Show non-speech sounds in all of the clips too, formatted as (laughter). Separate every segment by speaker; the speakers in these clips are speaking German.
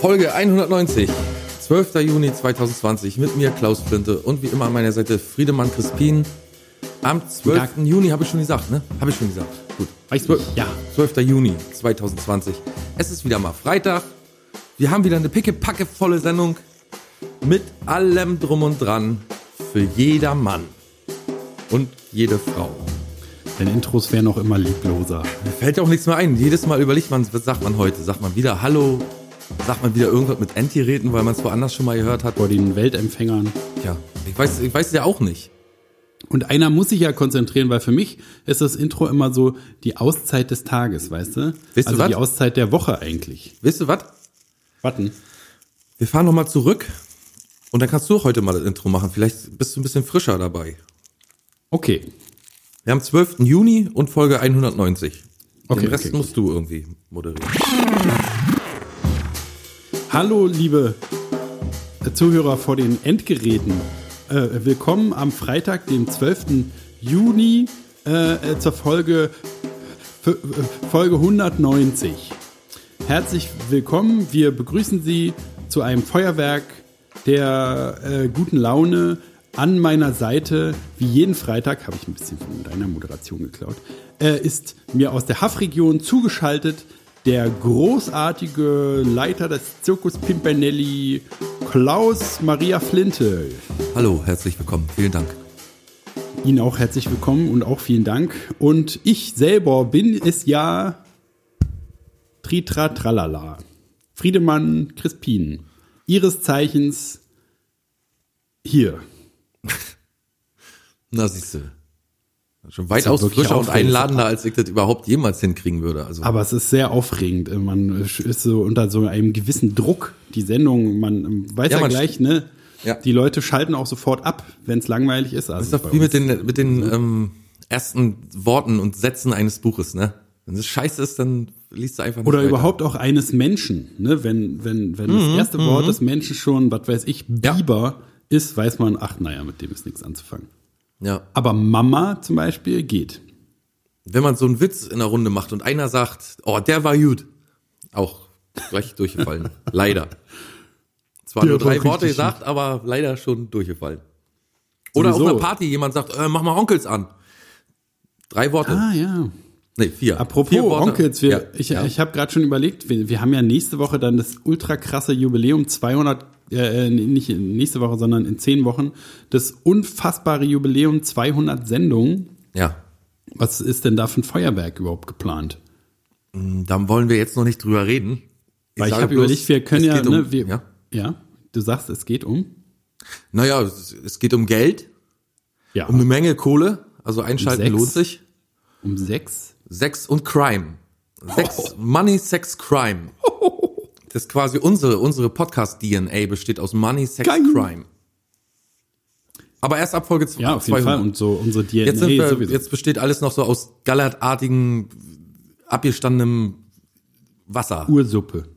Speaker 1: Folge 190, 12. Juni 2020 mit mir Klaus Flinte und wie immer an meiner Seite Friedemann Crispin. Am 12. Juni habe ich schon gesagt, ne? Habe ich schon gesagt. Gut.
Speaker 2: Weiß nicht, ja.
Speaker 1: 12. Juni 2020. Es ist wieder mal Freitag. Wir haben wieder eine picke-packe volle Sendung mit allem drum und dran für jeder Mann und jede Frau.
Speaker 2: Denn Intros wären noch immer liebloser.
Speaker 1: Mir fällt auch nichts mehr ein. Jedes Mal überlegt man, was sagt man heute? Sagt man wieder Hallo? Sagt man wieder irgendwas mit Endgeräten, weil man es woanders schon mal gehört hat?
Speaker 2: Vor den Weltempfängern.
Speaker 1: Ja, ich weiß, ich weiß es ja auch nicht.
Speaker 2: Und einer muss sich ja konzentrieren, weil für mich ist das Intro immer so die Auszeit des Tages, weißt du?
Speaker 1: Weißt du
Speaker 2: also
Speaker 1: was?
Speaker 2: die Auszeit der Woche eigentlich.
Speaker 1: Wisst ihr was?
Speaker 2: Warten.
Speaker 1: Wir fahren nochmal zurück und dann kannst du heute mal das Intro machen. Vielleicht bist du ein bisschen frischer dabei.
Speaker 2: Okay.
Speaker 1: Wir haben 12. Juni und Folge 190.
Speaker 2: Okay,
Speaker 1: Den Rest
Speaker 2: okay,
Speaker 1: musst du irgendwie moderieren.
Speaker 2: Hallo, liebe Zuhörer vor den Endgeräten. Äh, willkommen am Freitag, dem 12. Juni, äh, äh, zur Folge, äh, Folge 190. Herzlich willkommen. Wir begrüßen Sie zu einem Feuerwerk der äh, guten Laune an meiner Seite, wie jeden Freitag, habe ich ein bisschen von deiner Moderation geklaut, äh, ist mir aus der Haff-Region zugeschaltet der großartige Leiter des Zirkus Pimpernelli, Klaus Maria Flinte.
Speaker 1: Hallo, herzlich willkommen. Vielen Dank.
Speaker 2: Ihnen auch herzlich willkommen und auch vielen Dank. Und ich selber bin es ja Tritra Tralala. Friedemann Crispin. Ihres Zeichens hier. (laughs)
Speaker 1: Na, siehst du. Schon weitaus
Speaker 2: ja
Speaker 1: frischer und
Speaker 2: aufregend.
Speaker 1: einladender, als ich das überhaupt jemals hinkriegen würde. Also,
Speaker 2: Aber es ist sehr aufregend. Man ist so unter so einem gewissen Druck. Die Sendung, man weiß
Speaker 1: Ja,
Speaker 2: ja,
Speaker 1: man
Speaker 2: gleich, ne?
Speaker 1: Ja.
Speaker 2: Die Leute schalten auch sofort ab, wenn es langweilig ist. Also
Speaker 1: das ist doch wie mit den, mit den ähm, ersten Worten und Sätzen eines Buches, ne? Wenn es scheiße ist, dann liest du einfach nicht
Speaker 2: Oder
Speaker 1: weiter.
Speaker 2: überhaupt auch eines Menschen, ne? Wenn, wenn, wenn
Speaker 1: Mhm,
Speaker 2: das erste Wort des Menschen schon, was weiß ich, Biber ist, weiß man, ach naja, mit dem ist nichts anzufangen.
Speaker 1: Ja.
Speaker 2: Aber Mama zum Beispiel geht.
Speaker 1: Wenn man so einen Witz in der Runde macht und einer sagt, oh, der war gut, auch gleich durchgefallen. (laughs) leider. Zwar
Speaker 2: Der
Speaker 1: nur drei Worte gesagt, aber leider schon durchgefallen. Oder
Speaker 2: Sowieso.
Speaker 1: auf einer Party jemand sagt, äh, mach mal Onkels an. Drei Worte.
Speaker 2: Ah ja.
Speaker 1: Nee, vier.
Speaker 2: Apropos
Speaker 1: vier.
Speaker 2: Onkels, wir,
Speaker 1: Ja,
Speaker 2: ich,
Speaker 1: ja.
Speaker 2: ich habe gerade schon überlegt, wir, wir haben ja nächste Woche dann das ultra krasse Jubiläum 200, äh, nicht nächste Woche, sondern in zehn Wochen, das unfassbare Jubiläum 200 Sendungen.
Speaker 1: ja.
Speaker 2: Was ist denn da für ein Feuerwerk überhaupt geplant?
Speaker 1: Dann wollen wir jetzt noch nicht drüber reden.
Speaker 2: Weil ich habe überlegt, wir können ja,
Speaker 1: geht um,
Speaker 2: ne, wir,
Speaker 1: ja.
Speaker 2: ja, du sagst, es geht um?
Speaker 1: Naja, es, es geht um Geld,
Speaker 2: Ja,
Speaker 1: um eine Menge Kohle. Also einschalten
Speaker 2: sechs.
Speaker 1: lohnt sich.
Speaker 2: um sechs.
Speaker 1: Sex und Crime. Sex, Money, Sex, Crime. (laughs) Das ist quasi unsere, unsere Podcast-DNA besteht aus Money, Sex,
Speaker 2: Geil.
Speaker 1: Crime. Aber erst ab Folge zwei-
Speaker 2: Ja, auf jeden
Speaker 1: 200.
Speaker 2: Fall. Und so unsere DNA
Speaker 1: Jetzt, wir,
Speaker 2: sowieso.
Speaker 1: jetzt besteht alles noch so aus gallertartigem, abgestandenem Wasser.
Speaker 2: Ursuppe.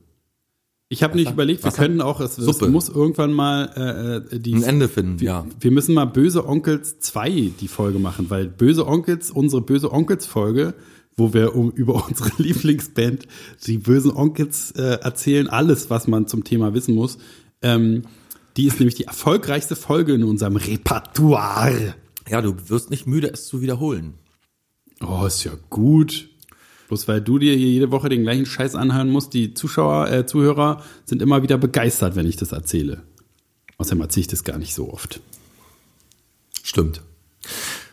Speaker 2: Ich habe nicht überlegt, wir
Speaker 1: Wasser?
Speaker 2: können auch, es, es muss irgendwann mal äh, äh, die
Speaker 1: Ein Ende finden, ja.
Speaker 2: Wir müssen mal Böse Onkels 2 die Folge machen, weil Böse Onkels, unsere Böse Onkels Folge, wo wir um, (laughs) über unsere Lieblingsband, die Bösen Onkels äh, erzählen, alles, was man zum Thema wissen muss, ähm, die ist nämlich die erfolgreichste Folge in unserem Repertoire.
Speaker 1: Ja, du wirst nicht müde, es zu wiederholen.
Speaker 2: Oh, ist ja gut. Bloß weil du dir hier jede Woche den gleichen Scheiß anhören musst, die Zuschauer, äh, Zuhörer sind immer wieder begeistert, wenn ich das erzähle. Außerdem erzähle ich das gar nicht so oft.
Speaker 1: Stimmt.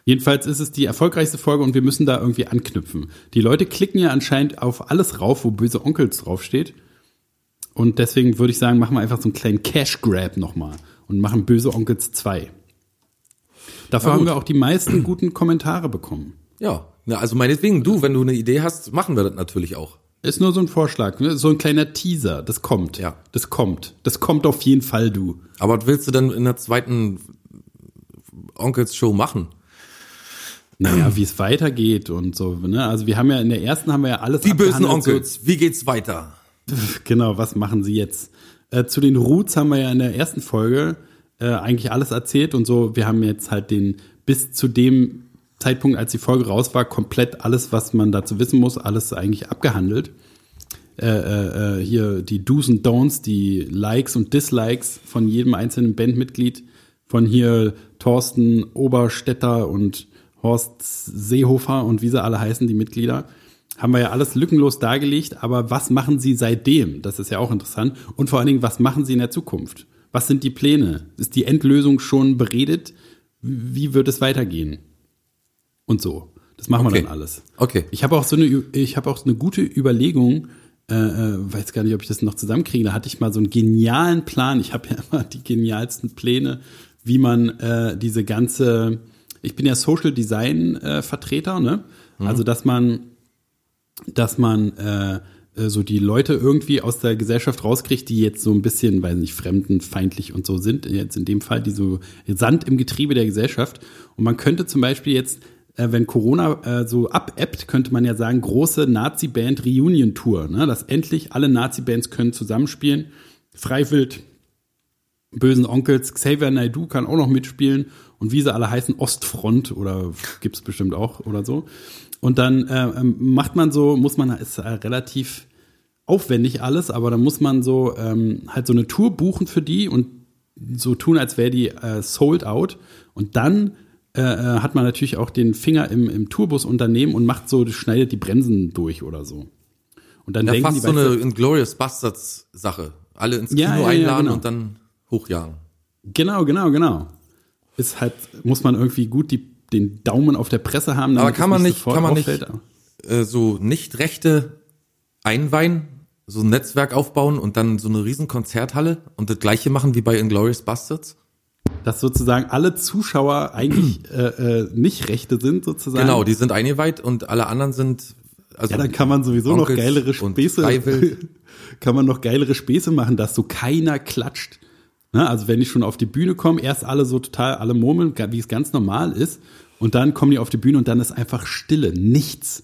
Speaker 2: Jedenfalls ist es die erfolgreichste Folge und wir müssen da irgendwie anknüpfen. Die Leute klicken ja anscheinend auf alles rauf, wo böse Onkels draufsteht. Und deswegen würde ich sagen, machen wir einfach so einen kleinen Cash Grab nochmal und machen böse Onkels 2. Dafür haben wir auch die meisten (clears throat) guten Kommentare bekommen.
Speaker 1: Ja. ja, also meinetwegen, du, wenn du eine Idee hast, machen wir das natürlich auch.
Speaker 2: Ist nur so ein Vorschlag, ne? so ein kleiner Teaser. Das kommt.
Speaker 1: Ja.
Speaker 2: Das kommt. Das kommt auf jeden Fall, du.
Speaker 1: Aber was willst du denn in der zweiten Onkels-Show machen?
Speaker 2: Naja, wie es weitergeht und so. Ne? Also wir haben ja in der ersten haben wir ja alles
Speaker 1: Die bösen
Speaker 2: abgehandelt, so-
Speaker 1: Onkels, wie geht's weiter? (laughs)
Speaker 2: Genau, was machen sie jetzt? Äh, zu den Roots haben wir ja in der ersten Folge äh, eigentlich alles erzählt und so. Wir haben jetzt halt den bis zu dem Zeitpunkt, als die Folge raus war, komplett alles, was man dazu wissen muss, alles eigentlich abgehandelt. äh, äh, hier die Do's und Don'ts, die Likes und Dislikes von jedem einzelnen Bandmitglied, von hier Thorsten Oberstetter und Horst Seehofer und wie sie alle heißen, die Mitglieder, haben wir ja alles lückenlos dargelegt. Aber was machen sie seitdem? Das ist ja auch interessant. Und vor allen Dingen, was machen sie in der Zukunft? Was sind die Pläne? Ist die Endlösung schon beredet? Wie wird es weitergehen? Und so. Das machen
Speaker 1: Okay.
Speaker 2: wir dann alles.
Speaker 1: Okay.
Speaker 2: Ich habe auch so eine, ich habe auch eine gute Überlegung, äh, äh, weiß gar nicht, ob ich das noch zusammenkriege. Da hatte ich mal so einen genialen Plan. Ich habe ja immer die genialsten Pläne, wie man äh, diese ganze, ich bin ja Social Design äh, Vertreter, ne? Also dass man, dass man äh, äh, so die Leute irgendwie aus der Gesellschaft rauskriegt, die jetzt so ein bisschen, weiß nicht, fremdenfeindlich und so sind, jetzt in dem Fall, die so Sand im Getriebe der Gesellschaft. Und man könnte zum Beispiel jetzt, äh, wenn Corona äh, so abebbt, könnte man ja sagen, große Nazi-Band Reunion-Tour, ne? dass endlich alle Nazi-Bands können zusammenspielen. Freiwild, Bösen Onkels, Xavier Naidoo kann auch noch mitspielen und wie sie alle heißen, Ostfront oder gibt's bestimmt auch oder so. Und dann äh, ähm, macht man so, muss man, ist relativ aufwendig alles, aber dann muss man so ähm, halt so eine Tour buchen für die und so tun, als wäre die äh, sold out. Und dann äh, äh, hat man natürlich auch den Finger im, im Tourbusunternehmen und macht so, schneidet die Bremsen durch oder so. Und dann
Speaker 1: Ja,
Speaker 2: denken
Speaker 1: fast
Speaker 2: die,
Speaker 1: so eine Inglourious Bastards Sache. Alle ins Kino
Speaker 2: ja, ja,
Speaker 1: einladen
Speaker 2: genau.
Speaker 1: und dann hochjagen.
Speaker 2: Genau, genau, genau. Ist halt, muss man irgendwie gut die, den Daumen auf der Presse haben.
Speaker 1: Aber kann man nicht, kann man nicht
Speaker 2: auffällt.
Speaker 1: äh, so nicht Rechte einweihen, so ein Netzwerk aufbauen und dann so eine riesen Konzerthalle und das gleiche machen wie bei Inglourious Bastards?
Speaker 2: Dass sozusagen alle Zuschauer eigentlich (clears throat) äh, äh, nicht Rechte sind, sozusagen.
Speaker 1: Genau, die sind eingeweiht und alle anderen sind also
Speaker 2: Ja, dann kann man sowieso noch
Speaker 1: Onkels
Speaker 2: geilere
Speaker 1: und
Speaker 2: Späße, (laughs) kann man noch geilere Späße machen, dass so keiner klatscht. Ne? Also wenn ich schon auf die Bühne komme, erst alle so total, alle murmeln, wie es ganz normal ist, und dann kommen die auf die Bühne und dann ist einfach Stille, nichts.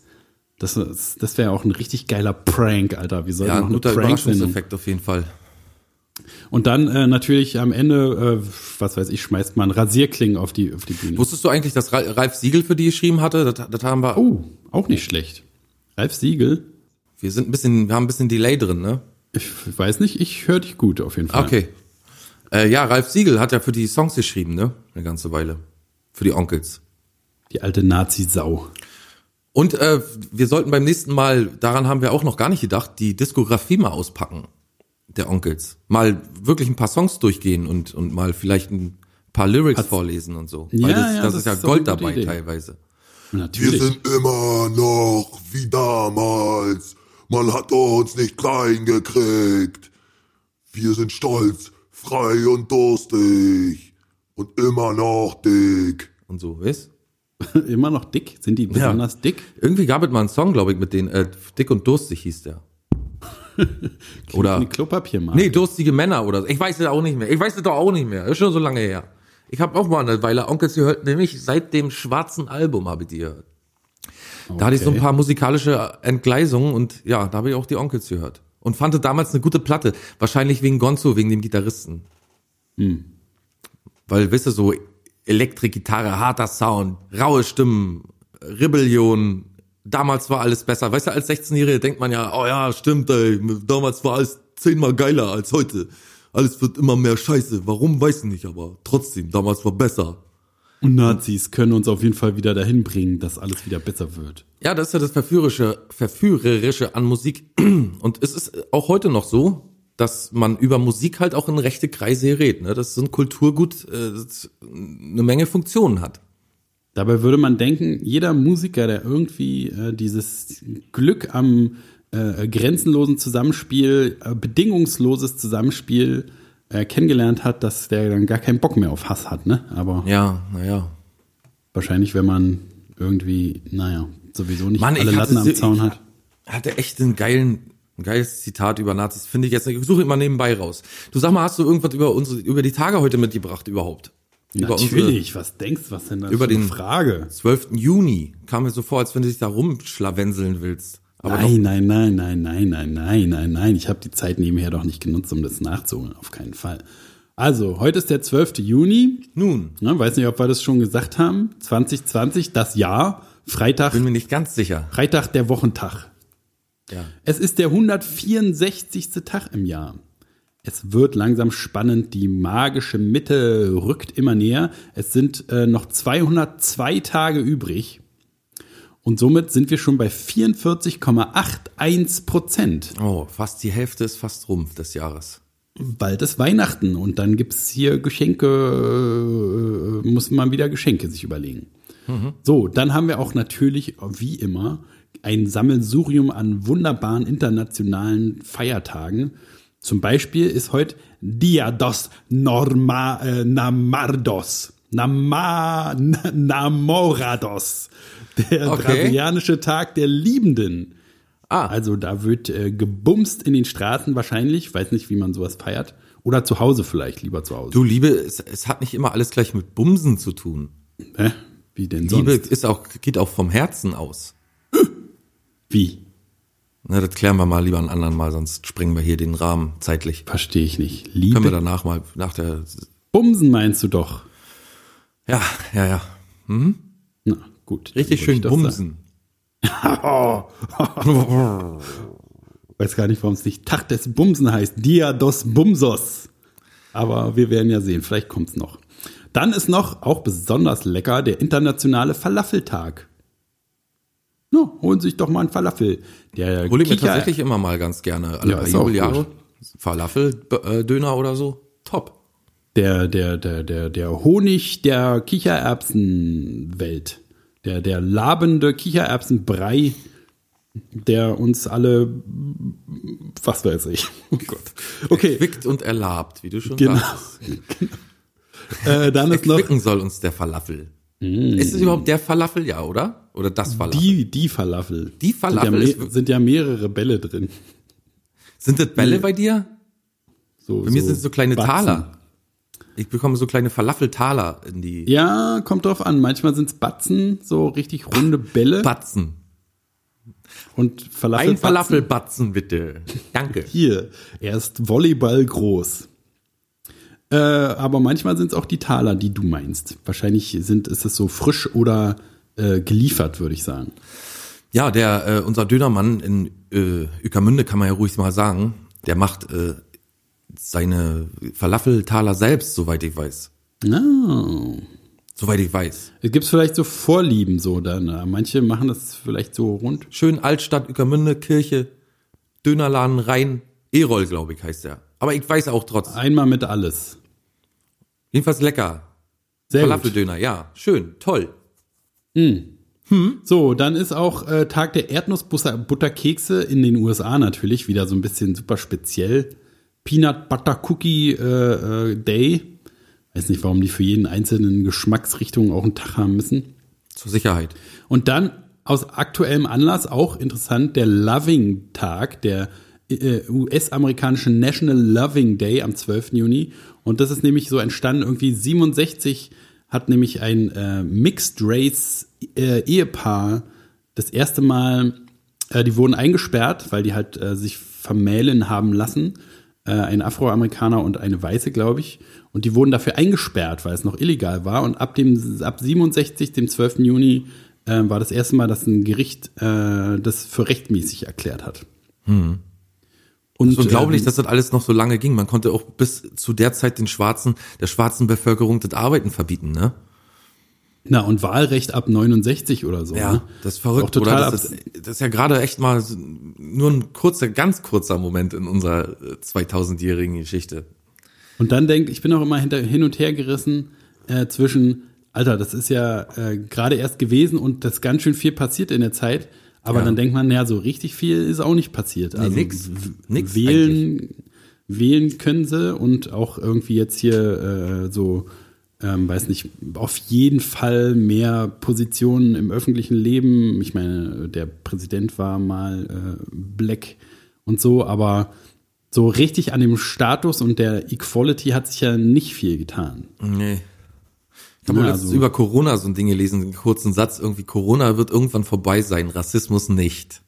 Speaker 2: Das, ist- das wäre auch ein richtig geiler Prank, Alter. Wie soll
Speaker 1: Ja,
Speaker 2: noch
Speaker 1: ein guter? Überraschungseffekt auf jeden Fall.
Speaker 2: Und dann äh, natürlich am Ende, äh, was weiß ich, schmeißt man Rasierklingen auf die, auf die Bühne.
Speaker 1: Wusstest du eigentlich, dass Ra- Ralf Siegel für die geschrieben hatte? Das, das haben wir.
Speaker 2: Oh, auch nicht schlecht. Ralf Siegel,
Speaker 1: Wir sind ein bisschen, wir haben ein bisschen Delay drin, ne?
Speaker 2: ich weiß nicht, ich höre dich gut auf jeden Fall.
Speaker 1: Okay. Äh, ja, Ralf Siegel hat ja für die Songs geschrieben, ne? Eine ganze Weile. Für die Onkels.
Speaker 2: Die alte Nazi-Sau.
Speaker 1: Und äh, wir sollten beim nächsten Mal, daran haben wir auch noch gar nicht gedacht, die Diskografie mal auspacken der Onkels. Mal wirklich ein paar Songs durchgehen und, und mal vielleicht ein paar Lyrics vorlesen und so.
Speaker 2: Ja,
Speaker 1: Weil das,
Speaker 2: ja,
Speaker 1: das,
Speaker 2: das
Speaker 1: ist ja Gold dabei
Speaker 2: Idee.
Speaker 1: teilweise.
Speaker 3: Wir
Speaker 2: Natürlich.
Speaker 3: sind immer noch wie damals. Man hat uns nicht klein gekriegt. Wir sind stolz, frei und durstig. Und immer noch dick.
Speaker 1: Und so, weißt? (laughs)
Speaker 2: Immer noch dick? Sind die besonders dick?
Speaker 1: Irgendwie gab es mal einen Song, glaube ich, mit denen, äh, Dick und Durstig hieß der. (laughs) Oder,
Speaker 2: Eine Klopapiermarke.
Speaker 1: nee, durstige Männer oder so. Ich weiß es auch nicht mehr. Ich weiß es doch auch nicht mehr. Ist schon so lange her. Ich habe auch mal eine Weile Onkels gehört, nämlich seit dem schwarzen Album habe ich die gehört. Da hatte ich so ein paar musikalische Entgleisungen und ja, da habe ich auch die Onkels gehört. Und fand damals eine gute Platte. Wahrscheinlich wegen Gonzo, wegen dem Gitarristen. Weil, weißt du, so Elektrik-Gitarre, harter Sound, raue Stimmen, Rebellion. Damals war alles besser. Weißt du, als 16-Jährige denkt man ja, oh ja, stimmt, ey, damals war alles zehnmal geiler als heute. Alles wird immer mehr Scheiße. Warum, weiß ich nicht, aber trotzdem, damals war besser.
Speaker 2: Und Nazis können uns auf jeden Fall wieder dahin bringen, dass alles wieder besser wird.
Speaker 1: Ja, das ist ja das Verführerische, Verführerische an Musik. (clears throat) Und es ist auch heute noch so, dass man über Musik halt auch in rechte Kreise gerät. Ne? Das ist ein Kulturgut, äh, das eine Menge Funktionen hat.
Speaker 2: Dabei würde man denken, jeder Musiker, der irgendwie äh, dieses Glück am äh, grenzenlosen Zusammenspiel, äh, bedingungsloses Zusammenspiel äh, kennengelernt hat, dass der dann gar keinen Bock mehr auf Hass hat, ne? Aber
Speaker 1: Ja, naja.
Speaker 2: wahrscheinlich, wenn man irgendwie, naja, sowieso nicht
Speaker 1: Mann,
Speaker 2: alle Latten am Zaun hat.
Speaker 1: hatte echt einen geilen, ein geiles Zitat über Nazis, finde ich jetzt. Ich suche immer nebenbei raus. Du sag mal, hast du irgendwas über unsere, über die Tage heute mitgebracht überhaupt? Über
Speaker 2: Natürlich, was denkst du, was denn das
Speaker 1: über den-
Speaker 2: Frage?
Speaker 1: 12. Juni kam mir so vor, als wenn du dich da rumschlawenseln willst. Aber
Speaker 2: nein, nein, nein, nein, nein, nein, nein, nein, nein. Ich habe die Zeit nebenher doch nicht genutzt, um das nachzuholen, auf keinen Fall. Also, heute ist der 12. Juni.
Speaker 1: nun,
Speaker 2: Ne, weiß nicht, ob wir das schon gesagt haben. 2020, das Jahr, Freitag,
Speaker 1: bin mir nicht ganz sicher.
Speaker 2: Freitag der Wochentag.
Speaker 1: Ja.
Speaker 2: Es ist der 164. Tag im Jahr. Es wird langsam spannend, die magische Mitte rückt immer näher. Es sind äh, noch 202 Tage übrig. Und somit sind wir schon bei 44,81 Prozent.
Speaker 1: Oh, fast die Hälfte ist fast rum des Jahres.
Speaker 2: Bald ist Weihnachten und dann gibt's hier Geschenke, äh, muss man wieder Geschenke sich überlegen. So, dann haben wir auch natürlich, wie immer, ein Sammelsurium an wunderbaren internationalen Feiertagen. Zum Beispiel ist heute Dia dos Norma, äh, Namardos. Nama, Na- Namorados. Der
Speaker 1: Okay.
Speaker 2: brasilianische Tag der Liebenden.
Speaker 1: Ah,
Speaker 2: Also da wird äh, gebumst in den Straßen wahrscheinlich. Weiß nicht, wie man sowas feiert. Oder zu Hause vielleicht, lieber zu Hause.
Speaker 1: du Liebe, es, es hat nicht immer alles gleich mit Bumsen zu tun.
Speaker 2: Hä? Wie denn sonst?
Speaker 1: Liebe ist auch, geht auch vom Herzen aus.
Speaker 2: Wie?
Speaker 1: Na, das klären wir mal lieber ein anderen Mal, sonst sprengen wir hier den Rahmen zeitlich.
Speaker 2: Verstehe ich nicht.
Speaker 1: Können wir
Speaker 2: Liebe.
Speaker 1: danach mal, nach der,
Speaker 2: Bumsen meinst du doch.
Speaker 1: Ja, ja, ja.
Speaker 2: Na, gut.
Speaker 1: Richtig schön bumsen. (laughs)
Speaker 2: Weiß gar nicht, warum es nicht Tag des Bumsen heißt. Dia dos Bumsos. Aber wir werden ja sehen, vielleicht kommt's noch. Dann ist noch, auch besonders lecker, der internationale Falafeltag. Na, holen Sie sich doch mal einen Falafel. Der
Speaker 1: Hol ich mir
Speaker 2: Kicher-
Speaker 1: tatsächlich immer mal ganz gerne. Alle
Speaker 2: Ja,
Speaker 1: paar Jubeljahre. Falafel-Döner oder so. Top.
Speaker 2: Der, der, der, der, der Honig der Kichererbsenwelt. Der, der labende Kichererbsenbrei, der uns alle, was weiß ich. (laughs) Oh Gott. Okay,
Speaker 1: Quickt und erlabt, wie du schon
Speaker 2: genau.
Speaker 1: sagst. (laughs)
Speaker 2: äh, dann ist noch
Speaker 1: soll uns der Falafel. Ist es überhaupt der Falafel, ja, oder? Oder das Falafel?
Speaker 2: die, die Falafel.
Speaker 1: Die Falafel
Speaker 2: sind ja, sind ja mehrere Bälle drin.
Speaker 1: Sind das Bälle bei dir?
Speaker 2: So,
Speaker 1: Bei mir sind es so kleine
Speaker 2: Batzen.
Speaker 1: Taler. Ich bekomme so kleine Falafel-Taler in die
Speaker 2: Ja, kommt drauf an. Manchmal sind es Batzen, so richtig runde Bälle.
Speaker 1: Batzen.
Speaker 2: und Falafel.
Speaker 1: Ein Falafelbatzen, bitte. Danke. (laughs)
Speaker 2: Hier, er ist Volleyball groß. Äh, aber manchmal sind es auch die Taler, die du meinst. Wahrscheinlich sind, ist es so frisch oder äh, geliefert, würde ich sagen.
Speaker 1: Ja, der, äh, unser Dönermann in äh, Ueckermünde, kann man ja ruhig mal sagen, der macht äh, seine Falafeltaler selbst, soweit ich weiß.
Speaker 2: Oh.
Speaker 1: Soweit ich weiß.
Speaker 2: Es gibt vielleicht so Vorlieben so dann. äh, Manche machen das vielleicht so rund.
Speaker 1: Schön Altstadt, Ueckermünde, Kirche, Dönerladen rein. E-Roll, glaube ich, heißt der. Aber ich weiß auch trotzdem.
Speaker 2: Einmal mit alles.
Speaker 1: Jedenfalls lecker.
Speaker 2: Sehr.
Speaker 1: Falafeldöner, ja. Schön, toll.
Speaker 2: So, dann ist auch äh, Tag der Erdnussbutterkekse in den USA natürlich wieder so ein bisschen super speziell. Peanut Butter Cookie äh, äh, Day. Weiß nicht, warum die für jeden einzelnen Geschmacksrichtung auch einen Tag haben müssen.
Speaker 1: Zur Sicherheit.
Speaker 2: Und dann aus aktuellem Anlass auch interessant der Loving Tag, der äh, US-amerikanische National Loving Day am 12. Juni. Und das ist nämlich so entstanden, irgendwie 67 hat nämlich ein äh, Mixed Race äh, Ehepaar das erste Mal, äh, die wurden eingesperrt, weil die halt äh, sich vermählen haben lassen. Äh, ein Afroamerikaner und eine Weiße, glaube ich. Und die wurden dafür eingesperrt, weil es noch illegal war. Und ab dem ab 67, dem 12. Juni, äh, war das erste Mal, dass ein Gericht äh, das für rechtmäßig erklärt hat. Und,
Speaker 1: So unglaublich,
Speaker 2: ähm,
Speaker 1: dass das alles noch so lange ging. Man konnte auch bis zu der Zeit den Schwarzen, der schwarzen Bevölkerung das Arbeiten verbieten, ne?
Speaker 2: Na, und Wahlrecht ab 69 oder so. ne?
Speaker 1: Ja, das ist verrückt,
Speaker 2: Auch total
Speaker 1: oder? Das ist, das ist ja gerade echt mal nur ein kurzer, ganz kurzer Moment in unserer äh, 2000-jährigen Geschichte.
Speaker 2: Und dann denk, ich bin auch immer hinter, hin und her gerissen äh, zwischen, Alter, das ist ja äh, gerade erst gewesen und das ganz schön viel passiert in der Zeit. Aber
Speaker 1: Ja.
Speaker 2: dann denkt man, ja, so richtig viel ist auch nicht passiert. Also
Speaker 1: nix.
Speaker 2: w-
Speaker 1: Nix
Speaker 2: wählen, wählen können sie und auch irgendwie jetzt hier äh, so, ähm, weiß nicht, auf jeden Fall mehr Positionen im öffentlichen Leben. Ich meine, der Präsident war mal äh, black und so, aber so richtig an dem Status und der Equality hat sich ja nicht viel getan.
Speaker 1: Nee. Ich habe
Speaker 2: Ja, also-
Speaker 1: über Corona so ein Ding gelesen, einen kurzen Satz, irgendwie Corona wird irgendwann vorbei sein, Rassismus nicht.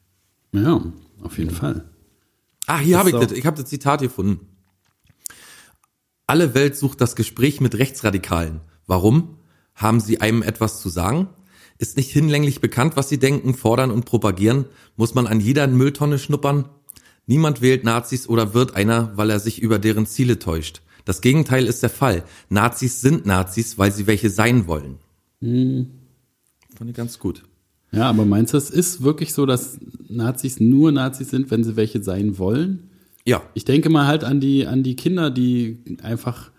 Speaker 2: Ja, auf jeden Fall.
Speaker 1: Ah, hier habe ich das, ich habe das Zitat gefunden. Alle Welt sucht das Gespräch mit Rechtsradikalen. Warum? Haben sie einem etwas zu sagen? Ist nicht hinlänglich bekannt, was sie denken, fordern und propagieren? Muss man an jeder Mülltonne schnuppern? Niemand wählt Nazis oder wird einer, weil er sich über deren Ziele täuscht. Das Gegenteil ist der Fall. Nazis sind Nazis, weil sie welche sein wollen. Fand ich ganz gut.
Speaker 2: Ja, aber meinst du, es ist wirklich so, dass Nazis nur Nazis sind, wenn sie welche sein wollen?
Speaker 1: Ja.
Speaker 2: Ich denke mal halt an die, an die Kinder, die einfach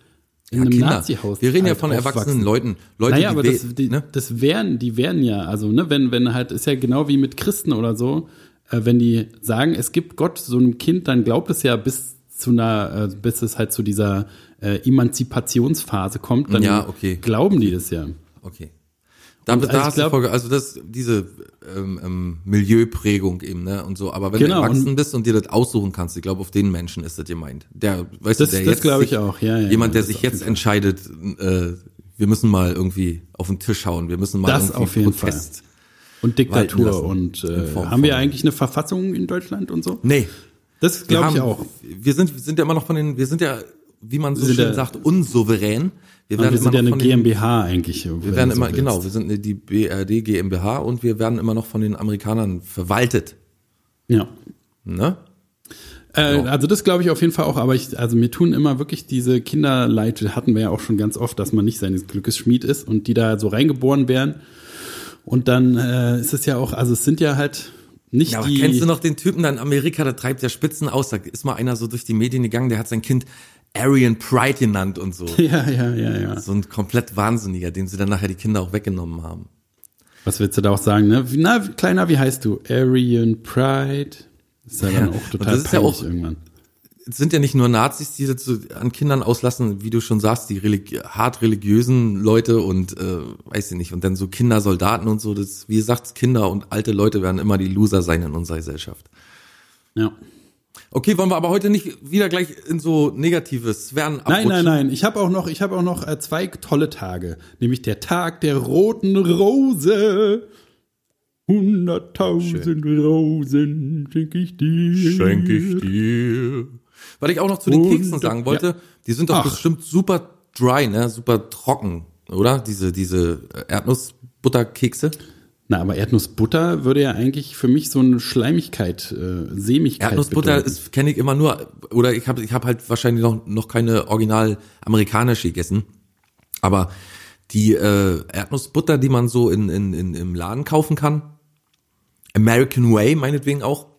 Speaker 2: in
Speaker 1: Ja,
Speaker 2: einem
Speaker 1: Kinder.
Speaker 2: Nazi-Haus
Speaker 1: Wir reden ja
Speaker 2: halt
Speaker 1: von
Speaker 2: aufwachsen.
Speaker 1: erwachsenen Leuten. Leute,
Speaker 2: naja,
Speaker 1: die
Speaker 2: aber das, die,
Speaker 1: ne?
Speaker 2: das wären, die wären ja, also, ne, wenn, wenn halt, ist ja genau wie mit Christen oder so, äh, wenn die sagen, es gibt Gott, so einem Kind, dann glaubt es ja bis zu einer, äh, bis es halt zu dieser äh, Emanzipationsphase kommt, dann
Speaker 1: Ja, okay.
Speaker 2: glauben die das ja.
Speaker 1: Okay. Da,
Speaker 2: Und
Speaker 1: da
Speaker 2: also
Speaker 1: hast du
Speaker 2: glaub-
Speaker 1: Folge, also das, diese ähm, ähm, Milieuprägung eben, ne? Und so. Aber wenn
Speaker 2: Genau,
Speaker 1: du erwachsen
Speaker 2: und-
Speaker 1: bist und dir das aussuchen kannst, ich glaube, auf den Menschen ist das gemeint. Der, weißt
Speaker 2: Das-
Speaker 1: du, der
Speaker 2: das
Speaker 1: jetzt
Speaker 2: glaub ich
Speaker 1: sich-
Speaker 2: auch, ja, ja,
Speaker 1: Jemand, der sich jetzt
Speaker 2: Fall.
Speaker 1: entscheidet, äh, wir müssen mal irgendwie auf den Tisch hauen, wir müssen mal
Speaker 2: Das
Speaker 1: irgendwie
Speaker 2: auf jeden
Speaker 1: Protest.
Speaker 2: Und Diktatur und äh, haben wir eigentlich eine Verfassung in Deutschland und so?
Speaker 1: Nee.
Speaker 2: Das glaube ich auch.
Speaker 1: Wir sind, wir sind ja immer noch von den, wir sind ja, wie man so schön sagt, unsouverän. Wir
Speaker 2: Aber wir sind ja eine
Speaker 1: von den-
Speaker 2: GmbH eigentlich.
Speaker 1: Wir werden immer, genau, wir sind eine- die BRD GmbH und wir werden immer noch von den Amerikanern verwaltet.
Speaker 2: Ja.
Speaker 1: Ne?
Speaker 2: Äh, Also das glaube ich auf jeden Fall auch, aber ich, also mir tun immer wirklich diese Kinderleid, hatten wir ja auch schon ganz oft, dass man nicht seines Glückes Schmied ist und die da so reingeboren werden. Und dann äh, ist es ja auch, also es sind ja halt nicht
Speaker 1: Ja, aber
Speaker 2: die.
Speaker 1: kennst du noch den Typen da in Amerika, der treibt ja Spitzen aus, da ist mal einer so durch die Medien gegangen, der hat sein Kind Aryan Pride genannt und so. (laughs)
Speaker 2: Ja, ja, ja, ja.
Speaker 1: So ein komplett Wahnsinniger, dem sie dann nachher die Kinder auch weggenommen haben.
Speaker 2: Was willst du da auch sagen, ne? Na, Kleiner, wie heißt du? Aryan Pride? Ist ja dann
Speaker 1: Ja,
Speaker 2: auch
Speaker 1: und
Speaker 2: total
Speaker 1: das ist ja auch-
Speaker 2: irgendwann.
Speaker 1: Es sind ja nicht nur Nazis, die das so an Kindern auslassen, wie du schon sagst, die religi hart religiösen Leute und äh, weiß ich nicht, und dann so Kindersoldaten und so, das, wie gesagt, Kinder und alte Leute werden immer die Loser sein in unserer Gesellschaft.
Speaker 2: Ja.
Speaker 1: Okay, wollen wir aber heute nicht wieder gleich in so negatives Sphären
Speaker 2: Nein, nein, nein. Ich habe auch noch, ich habe auch noch äh, zwei tolle Tage, nämlich der Tag der roten Rose. Hunderttausend Rosen schenke ich dir.
Speaker 1: Schenk ich dir. Was ich auch noch zu den Keksen sagen wollte, die sind doch
Speaker 2: Ach.
Speaker 1: bestimmt super dry, ne? Super trocken, oder? Diese, diese äh, Erdnussbutterkekse.
Speaker 2: Na, aber Erdnussbutter würde ja eigentlich für mich so eine Schleimigkeit, äh, Sämigkeit
Speaker 1: Erdnussbutter kenne ich immer nur, oder ich habe ich hab halt wahrscheinlich noch, noch keine original amerikanische gegessen. Aber die äh, Erdnussbutter, die man so in, in, in, im Laden kaufen kann, American Way meinetwegen auch,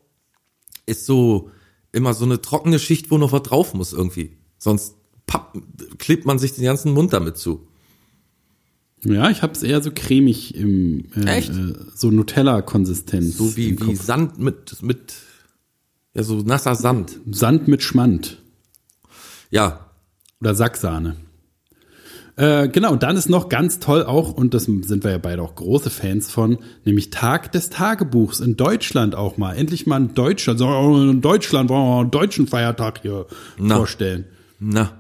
Speaker 1: ist so immer so eine trockene Schicht, wo noch was drauf muss irgendwie. Sonst papp, klebt man sich den ganzen Mund damit zu.
Speaker 2: Ja, ich habe es eher so cremig im äh,
Speaker 1: Echt?
Speaker 2: Äh, so Nutella-Konsistenz.
Speaker 1: So wie, wie. Sand mit, mit, ja, so nasser Sand.
Speaker 2: Sand mit Schmand
Speaker 1: Ja,
Speaker 2: oder Sacksahne. Äh, genau, dann ist noch ganz toll auch, und das sind wir ja beide auch große Fans von, nämlich Tag des Tagebuchs in Deutschland auch mal. Endlich mal in Deutschland, so in Deutschland wollen wir einen deutschen Feiertag hier
Speaker 1: Na.
Speaker 2: vorstellen.
Speaker 1: Na,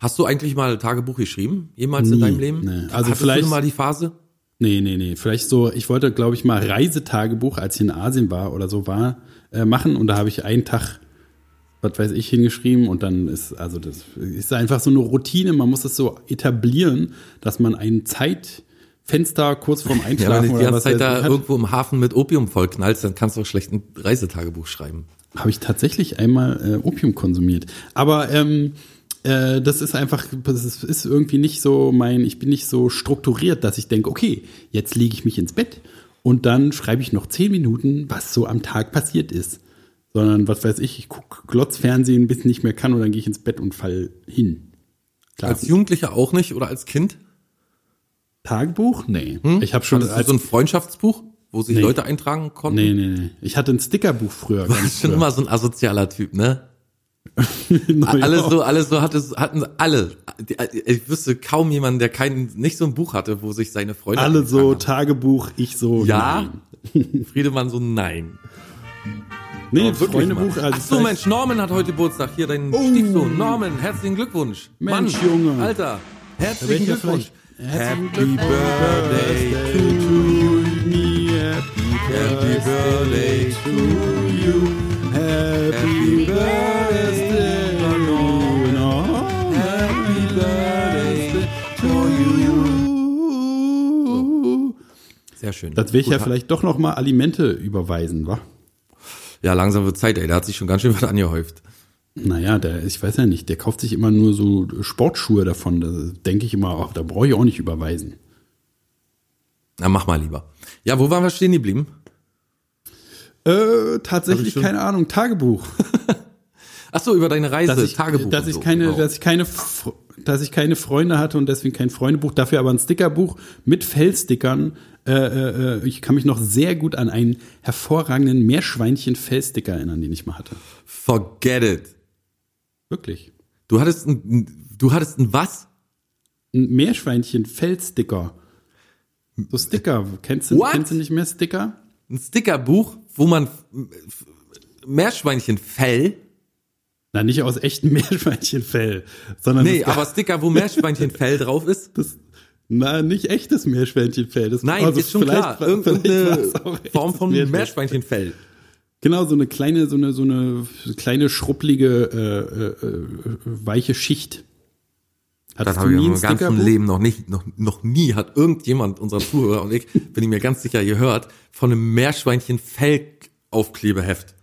Speaker 1: hast du eigentlich mal Tagebuch geschrieben? Jemals in
Speaker 2: Nie,
Speaker 1: deinem Leben?
Speaker 2: nee. Also
Speaker 1: Hattest
Speaker 2: vielleicht-
Speaker 1: du mal die Phase?
Speaker 2: Nee, nee, nee. Vielleicht so, ich wollte, glaube ich, mal Reisetagebuch, als ich in Asien war oder so war, äh, machen. Und da habe ich einen Tag, was weiß ich, hingeschrieben. Und dann ist, also das ist einfach so eine Routine. Man muss das so etablieren, dass man ein Zeitfenster kurz vorm (laughs)
Speaker 1: Ja, wenn
Speaker 2: Einschlafen
Speaker 1: du die ganze Zeit da
Speaker 2: hat,
Speaker 1: irgendwo im Hafen mit Opium vollknallst, dann kannst du auch schlecht ein Reisetagebuch schreiben.
Speaker 2: habe ich tatsächlich einmal äh, Opium konsumiert. Aber ähm, äh, das ist einfach, das ist, irgendwie nicht so mein, ich bin nicht so strukturiert, dass ich denke, okay, jetzt lege ich mich ins Bett und dann schreibe ich noch zehn Minuten, was so am Tag passiert ist. Sondern, was weiß ich, ich gucke Glotzfernsehen, bis ich nicht mehr kann und dann gehe ich ins Bett und fall hin. Klar.
Speaker 1: Als Jugendlicher auch nicht oder als Kind?
Speaker 2: Tagebuch? Nee. Ich habe schon
Speaker 1: Hattest
Speaker 2: als,
Speaker 1: so ein Freundschaftsbuch, wo sich
Speaker 2: Nee.
Speaker 1: Leute eintragen konnten?
Speaker 2: Nee, nee, nee. Ich hatte ein Stickerbuch früher.
Speaker 1: Du bist schon immer so ein asozialer Typ, ne? (laughs)
Speaker 2: Naja.
Speaker 1: Alles so, alles so hatte, hatten alle. Die- Ich wüsste kaum jemanden, der kein, nicht so ein Buch hatte, wo sich seine Freunde
Speaker 2: Alle so
Speaker 1: eingetragen
Speaker 2: Tagebuch, ich so.
Speaker 1: Ja?
Speaker 2: Nein.
Speaker 1: haben. (laughs) Friedemann so, nein.
Speaker 2: Nee,
Speaker 1: wirklich
Speaker 2: Freundebuch. Also
Speaker 1: Ach so, Mensch, Norman hat heute Geburtstag. Hier, dein
Speaker 2: Oh.
Speaker 1: Stiefsohn. Norman, herzlichen Glückwunsch.
Speaker 2: Mensch,
Speaker 1: Mann,
Speaker 2: Junge.
Speaker 1: Alter, herzlichen Glückwunsch.
Speaker 2: herzlichen
Speaker 1: Happy Birthday to
Speaker 2: me,
Speaker 1: Happy Birthday to you.
Speaker 2: Happy Birthday,
Speaker 1: Sehr schön.
Speaker 2: Das will ich
Speaker 1: Gut,
Speaker 2: ja vielleicht doch noch mal Alimente überweisen, wa?
Speaker 1: Ja, langsam wird Zeit, ey. Da hat sich schon ganz schön was angehäuft.
Speaker 2: Naja, der, ich weiß ja nicht, der kauft sich immer nur so Sportschuhe davon. Da denke ich immer, ach, da brauche ich auch nicht überweisen.
Speaker 1: Na, mach mal lieber. Ja, wo waren wir stehen geblieben?
Speaker 2: Äh, tatsächlich, keine Ahnung, Tagebuch. (laughs)
Speaker 1: Ach so, über deine Reise,
Speaker 2: dass ich,
Speaker 1: Tagebuch.
Speaker 2: dass ich
Speaker 1: so,
Speaker 2: keine,
Speaker 1: genau.
Speaker 2: dass ich keine, dass ich keine Freunde hatte und deswegen kein Freundebuch, dafür aber ein Stickerbuch mit Fellstickern. Äh, äh, äh, ich kann mich noch sehr gut an einen hervorragenden Meerschweinchen-Fellsticker erinnern, den ich mal hatte.
Speaker 1: Forget it.
Speaker 2: Wirklich.
Speaker 1: Du hattest ein, du hattest ein was?
Speaker 2: Ein Meerschweinchen-Fellsticker. So Sticker. Kennst du,
Speaker 1: What?
Speaker 2: kennst du nicht mehr Sticker?
Speaker 1: Ein Stickerbuch, wo man Meerschweinchenfell,
Speaker 2: Na, nicht aus echtem (laughs) Meerschweinchenfell, sondern
Speaker 1: nee,
Speaker 2: das,
Speaker 1: aber Sticker, wo Meerschweinchenfell drauf ist. (laughs)
Speaker 2: das, na, nicht echtes Meerschweinchenfell. Das,
Speaker 1: Nein,
Speaker 2: also
Speaker 1: ist schon klar. Irgendeine Form von
Speaker 2: Meerschweinchen-
Speaker 1: Meerschweinchenfell.
Speaker 2: Genau, so eine kleine, so eine, so eine kleine schruppelige, äh, äh, äh, weiche Schicht.
Speaker 1: Das
Speaker 2: Hattest
Speaker 1: habe ich in
Speaker 2: ein
Speaker 1: meinem ganzen? Leben noch nicht, noch, noch nie hat irgendjemand unserer Zuhörer und ich, bin ich mir ganz sicher gehört, von einem Meerschweinchen-Fell-Aufklebeheft.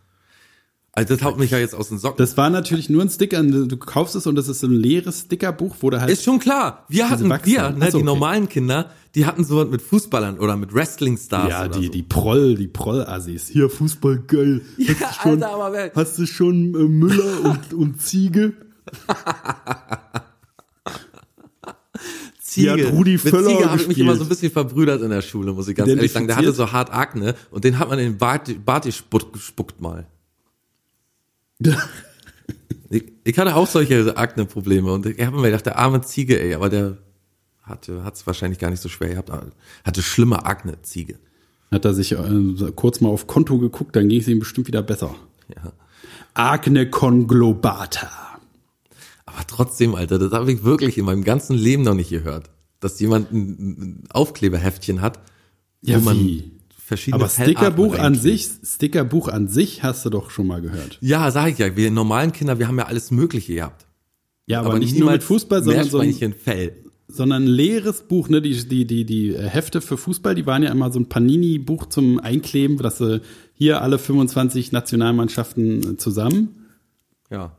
Speaker 1: Also das haut mich ja jetzt aus den Socken.
Speaker 2: Das war natürlich nur ein Sticker. Du kaufst es und das ist so ein leeres Stickerbuch, wo da halt.
Speaker 1: Ist schon klar. Wir hatten, wir, ne,
Speaker 2: so,
Speaker 1: die
Speaker 2: okay.
Speaker 1: normalen Kinder, die hatten sowas mit Fußballern oder mit Wrestling-Stars
Speaker 2: ja, die,
Speaker 1: so.
Speaker 2: die Proll, die Proll-Assis. Hier, Fußball, geil. (laughs)
Speaker 1: Ja,
Speaker 2: hast, du schon,
Speaker 1: Alter, aber wer-
Speaker 2: hast du schon äh, Müller (laughs) und, und Ziege?
Speaker 1: Ziege.
Speaker 2: Die hat Rudi
Speaker 1: Mit
Speaker 2: Völler
Speaker 1: Ziege habe ich mich immer so ein bisschen verbrüdert in der Schule, muss ich ganz ehrlich sagen. Der hatte so hart Akne und den hat man in den Bart, Bart gespuckt mal. (laughs) Ich, ich hatte auch solche Akne-Probleme und ich habe mir gedacht, der arme Ziege, ey, aber der hatte hat's wahrscheinlich gar nicht so schwer gehabt. Hatte schlimme Akne, Ziege.
Speaker 2: Hat er sich äh, kurz mal auf Konto geguckt, dann ging es ihm bestimmt wieder besser.
Speaker 1: Ja.
Speaker 2: Agne conglobata.
Speaker 1: Aber trotzdem, Alter, das habe ich wirklich in meinem ganzen Leben noch nicht gehört. Dass jemand ein, Aufklebeheftchen hat,
Speaker 2: Ja,
Speaker 1: wo man
Speaker 2: wie?
Speaker 1: Verschiedene
Speaker 2: Aber Stickerbuch an sich, Stickerbuch an sich hast du doch schon mal gehört.
Speaker 1: Ja, sag ich ja, wir normalen Kinder, wir haben ja alles Mögliche gehabt.
Speaker 2: Ja, aber, nicht nur mit Fußball, sondern so ein,
Speaker 1: Meerschweinchenfell.
Speaker 2: sondern ein leeres Buch, ne? Die, die, die, die äh, Hefte für Fußball, die waren ja immer so ein Panini-Buch zum Einkleben, dass sie hier alle 25 Nationalmannschaften äh, zusammen.
Speaker 1: Ja.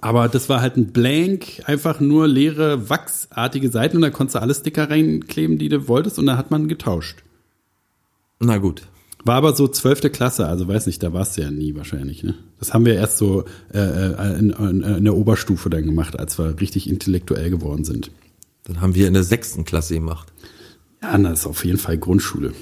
Speaker 2: Aber das war halt ein Blank, einfach nur leere, wachsartige Seiten und da konntest du alle Sticker reinkleben, die du wolltest und da hat man getauscht.
Speaker 1: Na gut.
Speaker 2: War aber so zwölfte Klasse, also weiß nicht, da warst du ja nie wahrscheinlich, ne? Das haben wir erst so äh, äh, in, in, in der Oberstufe dann gemacht, als wir richtig intellektuell geworden sind.
Speaker 1: Dann haben wir in der sechsten Klasse gemacht.
Speaker 2: Ja, das ist auf jeden Fall Grundschule.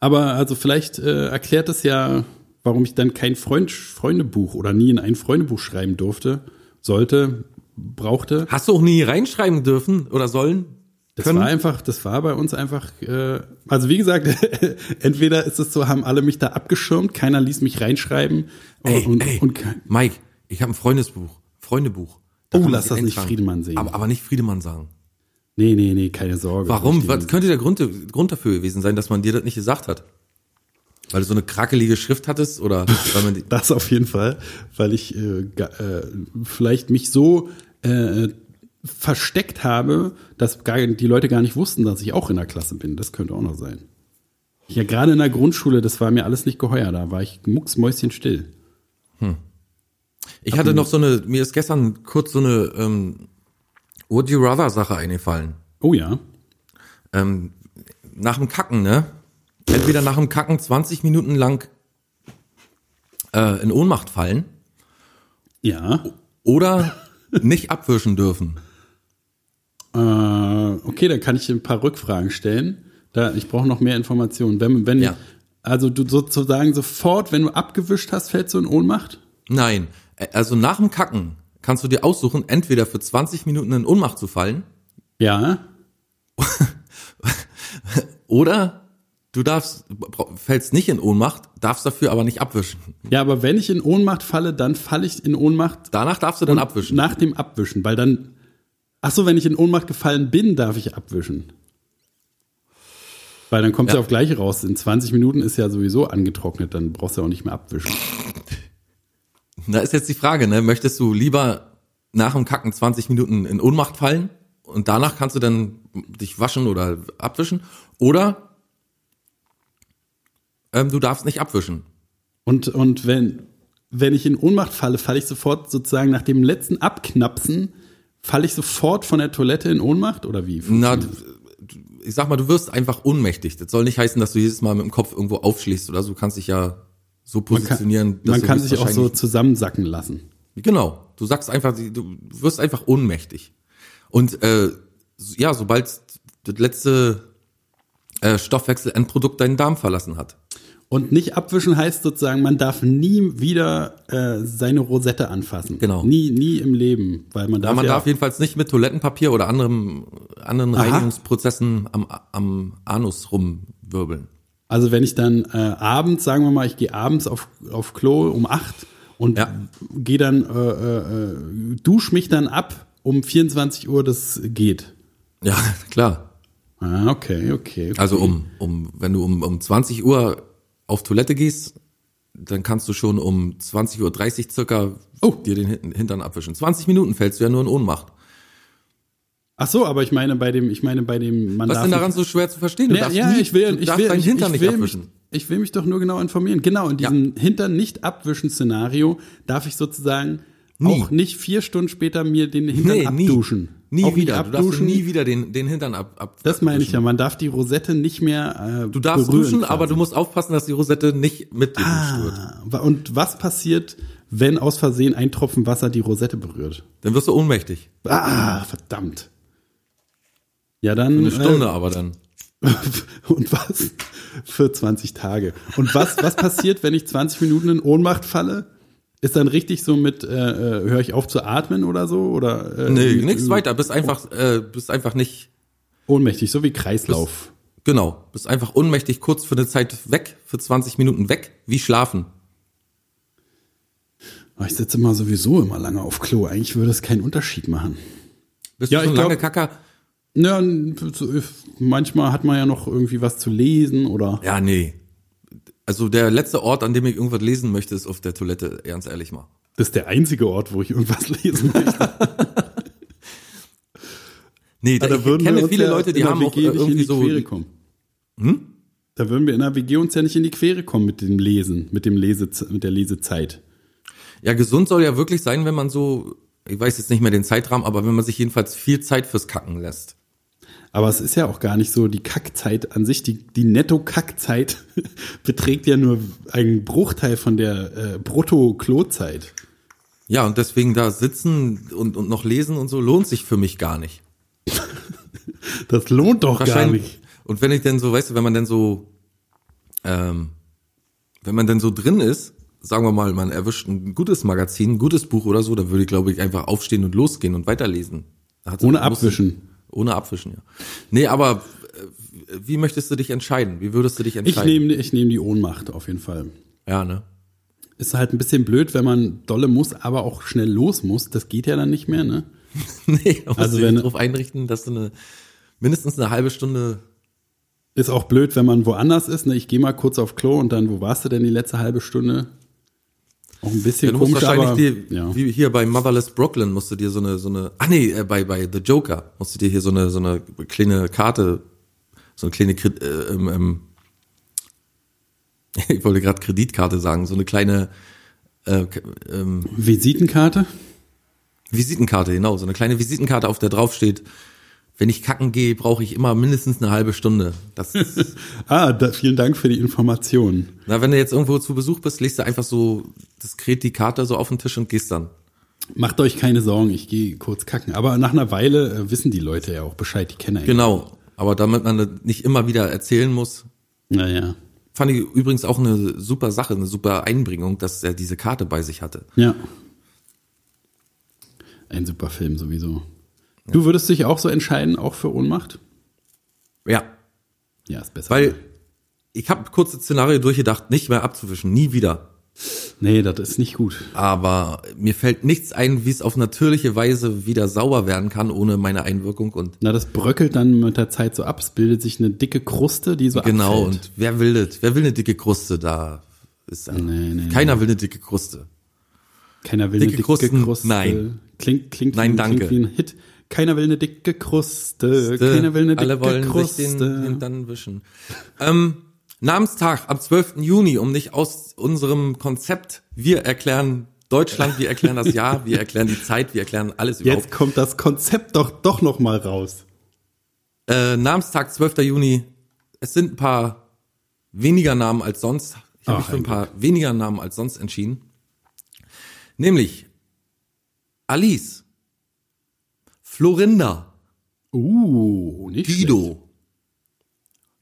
Speaker 2: Aber also vielleicht äh, erklärt es ja, warum ich dann kein Freund, Freundebuch oder nie in ein Freundebuch schreiben durfte, sollte, brauchte.
Speaker 1: Hast du auch nie reinschreiben dürfen oder sollen?
Speaker 2: Das war einfach, das war bei uns einfach, äh, also wie gesagt, (laughs) entweder ist es so, haben alle mich da abgeschirmt, keiner ließ mich reinschreiben
Speaker 1: Ey,
Speaker 2: und,
Speaker 1: ey,
Speaker 2: und ke-
Speaker 1: Mike, ich habe ein Freundesbuch, Freundebuch. Da
Speaker 2: Oh, lass das nicht. Friedemann sehen.
Speaker 1: Aber, aber nicht Friedemann sagen.
Speaker 2: nee, nee, nee, keine Sorge.
Speaker 1: Warum? Was könnte der Grund, Grund dafür gewesen sein, dass man dir das nicht gesagt hat? Weil du so eine krakelige Schrift hattest oder weil man die, (laughs)
Speaker 2: Das auf jeden Fall, weil ich äh, äh, vielleicht mich so äh, versteckt habe, dass gar, die Leute gar nicht wussten, dass ich auch in der Klasse bin. Das könnte auch noch sein. Ja, gerade in der Grundschule, das war mir alles nicht geheuer. Da war ich mucksmäuschenstill.
Speaker 1: Ich hatte noch so eine, mir ist gestern kurz so eine ähm, Would you rather Sache eingefallen.
Speaker 2: Oh ja.
Speaker 1: Ähm, nach dem Kacken, ne? Entweder nach dem Kacken 20 Minuten lang äh, in Ohnmacht fallen
Speaker 2: Ja.
Speaker 1: oder nicht abwischen dürfen.
Speaker 2: Äh, okay, dann kann ich ein paar Rückfragen stellen. Da, ich brauche noch mehr Informationen. Wenn, wenn,
Speaker 1: Ja.
Speaker 2: Also du sozusagen sofort, wenn du abgewischt hast, fällst du in Ohnmacht?
Speaker 1: Nein, also nach dem Kacken kannst du dir aussuchen, entweder für 20 Minuten in Ohnmacht zu fallen
Speaker 2: Ja. (laughs)
Speaker 1: oder du darfst, fällst nicht in Ohnmacht, darfst dafür aber nicht abwischen.
Speaker 2: Ja, aber wenn ich in Ohnmacht falle, dann falle ich in Ohnmacht
Speaker 1: Danach darfst du dann abwischen.
Speaker 2: nach dem Abwischen, weil dann. Ach so, wenn ich in Ohnmacht gefallen bin, darf ich abwischen. Weil dann kommt ja.
Speaker 1: Ja.
Speaker 2: auf gleich raus. In 20 Minuten ist ja sowieso angetrocknet, dann brauchst du auch nicht mehr abwischen.
Speaker 1: Da ist jetzt die Frage, ne? Möchtest du lieber nach dem Kacken 20 Minuten in Ohnmacht fallen und danach kannst du dann dich waschen oder abwischen? Oder Ähm, du darfst nicht abwischen.
Speaker 2: Und, und wenn, wenn ich in Ohnmacht falle, falle ich sofort sozusagen nach dem letzten Abknapsen, falle ich sofort von der Toilette in Ohnmacht oder wie?
Speaker 1: Na, ich sag mal, du wirst einfach ohnmächtig. Das soll nicht heißen, dass du jedes Mal mit dem Kopf irgendwo aufschlägst oder so. Du kannst dich ja so
Speaker 2: man kann,
Speaker 1: positionieren,
Speaker 2: man kann sich auch so zusammensacken lassen.
Speaker 1: Genau. Du sagst einfach, du wirst einfach ohnmächtig. Und äh, ja, sobald das letzte äh, Stoffwechselendprodukt deinen Darm verlassen hat.
Speaker 2: Und nicht abwischen heißt sozusagen, man darf nie wieder äh, seine Rosette anfassen.
Speaker 1: Genau.
Speaker 2: Nie, nie im Leben, weil man darf
Speaker 1: Ja, man
Speaker 2: ja,
Speaker 1: darf jedenfalls nicht mit Toilettenpapier oder anderem, anderen
Speaker 2: Aha.
Speaker 1: Reinigungsprozessen am, am Anus rumwirbeln.
Speaker 2: Also wenn ich dann äh, abends, sagen wir mal, ich gehe abends auf, auf Klo um acht und
Speaker 1: Ja.
Speaker 2: gehe dann, äh, äh, äh, dusch mich dann ab um 24 Uhr, das geht.
Speaker 1: Ja, (laughs) klar.
Speaker 2: Ah, okay, okay. okay.
Speaker 1: Also um, um, wenn du um, um 20 Uhr auf Toilette gehst, dann kannst du schon um 20.30 Uhr circa
Speaker 2: Oh.
Speaker 1: dir den Hin- Hintern abwischen. 20 Minuten fällst du ja nur in Ohnmacht.
Speaker 2: Ach so, aber ich meine bei dem, ich meine bei dem, man
Speaker 1: Was ist denn daran so schwer zu verstehen? Du
Speaker 2: Ja,
Speaker 1: darfst
Speaker 2: ja,
Speaker 1: nie,
Speaker 2: ich will, ich will,
Speaker 1: deinen
Speaker 2: ich,
Speaker 1: Hintern
Speaker 2: ich
Speaker 1: nicht
Speaker 2: will mich,
Speaker 1: abwischen.
Speaker 2: ich will mich doch nur genau informieren. Genau, in diesem Hintern nicht abwischen Szenario darf ich sozusagen
Speaker 1: Nie.
Speaker 2: auch nicht vier Stunden später mir den Hintern
Speaker 1: Nee,
Speaker 2: abduschen.
Speaker 1: Nie
Speaker 2: auch
Speaker 1: wieder.
Speaker 2: Nicht
Speaker 1: Du darfst
Speaker 2: abduschen.
Speaker 1: nie wieder den, den Hintern ab, ab
Speaker 2: Das meine ich ja, man darf die Rosette nicht mehr äh,
Speaker 1: Du darfst
Speaker 2: berühren
Speaker 1: duschen,
Speaker 2: quasi.
Speaker 1: aber du musst aufpassen, dass die Rosette nicht wird.
Speaker 2: Ah, wa- und was passiert, wenn aus Versehen ein Tropfen Wasser die Rosette berührt?
Speaker 1: Dann wirst du ohnmächtig.
Speaker 2: Ah, verdammt. Ja, dann.
Speaker 1: Eine Stunde aber dann.
Speaker 2: Äh, (laughs) und was? Für 20 Tage. Und was, was passiert, wenn ich 20 Minuten in Ohnmacht falle? Ist dann richtig so mit, äh, äh, höre ich auf zu atmen oder so? Oder, äh,
Speaker 1: Nee, nichts weiter. Bist einfach, äh, bist einfach nicht,
Speaker 2: Ohnmächtig, so wie Kreislauf.
Speaker 1: genau, bist einfach ohnmächtig kurz für eine Zeit weg, für 20 Minuten weg, wie schlafen.
Speaker 2: Aber Ich sitze immer sowieso immer lange auf Klo. Eigentlich würde es keinen Unterschied machen.
Speaker 1: Bist
Speaker 2: Ja,
Speaker 1: du so lange Kacker?
Speaker 2: Ja, so, manchmal hat man ja noch irgendwie was zu lesen oder.
Speaker 1: Ja, nee. Also der letzte Ort, an dem ich irgendwas lesen möchte, ist auf der Toilette, ganz ehrlich mal.
Speaker 2: Das ist der einzige Ort, wo ich irgendwas (laughs) lesen möchte. (laughs)
Speaker 1: Nee, da,
Speaker 2: Da
Speaker 1: ich
Speaker 2: würden wir
Speaker 1: kenne
Speaker 2: uns
Speaker 1: viele
Speaker 2: ja
Speaker 1: Leute, die haben auch
Speaker 2: WG
Speaker 1: äh,
Speaker 2: nicht in
Speaker 1: irgendwie
Speaker 2: die
Speaker 1: so.
Speaker 2: Quere kommen. Hm? Da würden wir in der WG uns ja nicht in die Quere kommen mit dem Lesen, mit dem Lese, mit der Lesezeit.
Speaker 1: Ja, gesund soll ja wirklich sein, wenn man so, ich weiß jetzt nicht mehr den Zeitrahmen, aber wenn man sich jedenfalls viel Zeit fürs Kacken lässt.
Speaker 2: Aber es ist ja auch gar nicht so die Kackzeit an sich, die, die Netto-Kackzeit (laughs) beträgt ja nur einen Bruchteil von der äh, Brutto-Klozeit.
Speaker 1: Ja, und deswegen da sitzen und, und noch lesen und so lohnt sich für mich gar nicht. (laughs)
Speaker 2: Das lohnt doch gar nicht.
Speaker 1: Und wenn ich denn so, weißt du, wenn man denn so, ähm, wenn man denn so drin ist, sagen wir mal, man erwischt ein gutes Magazin, ein gutes Buch oder so, dann würde ich, glaube ich, einfach aufstehen und losgehen und weiterlesen.
Speaker 2: Ohne
Speaker 1: muss-
Speaker 2: abwischen.
Speaker 1: Ohne abwischen, ja. Nee, aber äh, wie möchtest du dich entscheiden? Wie würdest du dich
Speaker 2: Ich
Speaker 1: entscheiden?
Speaker 2: nehme ich nehm die Ohnmacht auf jeden Fall.
Speaker 1: ja, ne?
Speaker 2: Ist halt ein bisschen blöd, wenn man dolle muss, aber auch schnell los muss. Das geht ja dann nicht mehr, ne? (laughs)
Speaker 1: nee, musst
Speaker 2: Also
Speaker 1: du
Speaker 2: wenn-
Speaker 1: darauf einrichten, dass du eine, mindestens eine halbe Stunde
Speaker 2: Ist auch blöd, wenn man woanders ist. Ne? Ich gehe mal kurz auf Klo und dann, wo warst du denn die letzte halbe Stunde? Auch ein bisschen
Speaker 1: Ja, du musst
Speaker 2: komisch,
Speaker 1: wahrscheinlich
Speaker 2: aber
Speaker 1: dir,
Speaker 2: ja.
Speaker 1: wie hier bei Motherless Brooklyn musst du dir so eine, so eine, ah nee, äh, bei, bei The Joker musst du dir hier so eine, so eine kleine Karte, so eine kleine, äh, ähm, ähm, (laughs) ich wollte gerade Kreditkarte sagen, so eine kleine äh, ähm,
Speaker 2: Visitenkarte?
Speaker 1: Visitenkarte, genau, so eine kleine Visitenkarte, auf der drauf steht, wenn ich kacken gehe, brauche ich immer mindestens eine halbe Stunde. Das (laughs)
Speaker 2: Ah, da, vielen Dank für die Information.
Speaker 1: na, wenn du jetzt irgendwo zu Besuch bist, legst du einfach so diskret die Karte so auf den Tisch und gehst dann.
Speaker 2: Macht euch keine Sorgen, ich gehe kurz kacken. Aber nach einer Weile äh, wissen die Leute ja auch Bescheid, die kennen einen.
Speaker 1: Genau. Aber damit man das nicht immer wieder erzählen muss,
Speaker 2: Naja.
Speaker 1: fand ich übrigens auch eine super Sache, eine super Einbringung, dass er diese Karte bei sich hatte.
Speaker 2: Ja. Ein super Film sowieso. Du würdest dich auch so entscheiden, auch für Ohnmacht?
Speaker 1: Ja,
Speaker 2: Ja, ist besser.
Speaker 1: weil ich habe kurze Szenario durchgedacht, nicht mehr abzuwischen, nie wieder.
Speaker 2: nee, das ist nicht gut.
Speaker 1: Aber mir fällt nichts ein, wie es auf natürliche Weise wieder sauber werden kann, ohne meine Einwirkung und
Speaker 2: Na, das bröckelt dann mit der Zeit so ab. Es bildet sich eine dicke Kruste, die so
Speaker 1: genau.
Speaker 2: abfällt.
Speaker 1: Und wer will das? Wer will eine dicke Kruste da? Ist,
Speaker 2: Nee, nee,
Speaker 1: keiner will eine dicke Kruste.
Speaker 2: Keiner will
Speaker 1: Dicke
Speaker 2: eine dicke
Speaker 1: Krusten?
Speaker 2: Kruste.
Speaker 1: Nein.
Speaker 2: Klingt, klingt,
Speaker 1: Nein,
Speaker 2: wie,
Speaker 1: danke.
Speaker 2: klingt wie ein Hit. Keiner will eine dicke Kruste. Keiner will eine dicke
Speaker 1: Alle wollen
Speaker 2: Kruste.
Speaker 1: sich den Hintern wischen. Ähm, Namenstag am 12. Juni, um nicht aus unserem Konzept, wir erklären Deutschland, wir erklären das Jahr, wir erklären die Zeit, wir erklären alles überhaupt.
Speaker 2: Jetzt kommt das Konzept doch doch noch mal raus.
Speaker 1: Äh, Namenstag 12. Juni. Es sind ein paar weniger Namen als sonst. Ich habe mich für ein paar weniger Namen als sonst entschieden. Nämlich Alice, Florinda,
Speaker 2: Uh, nicht
Speaker 1: Guido.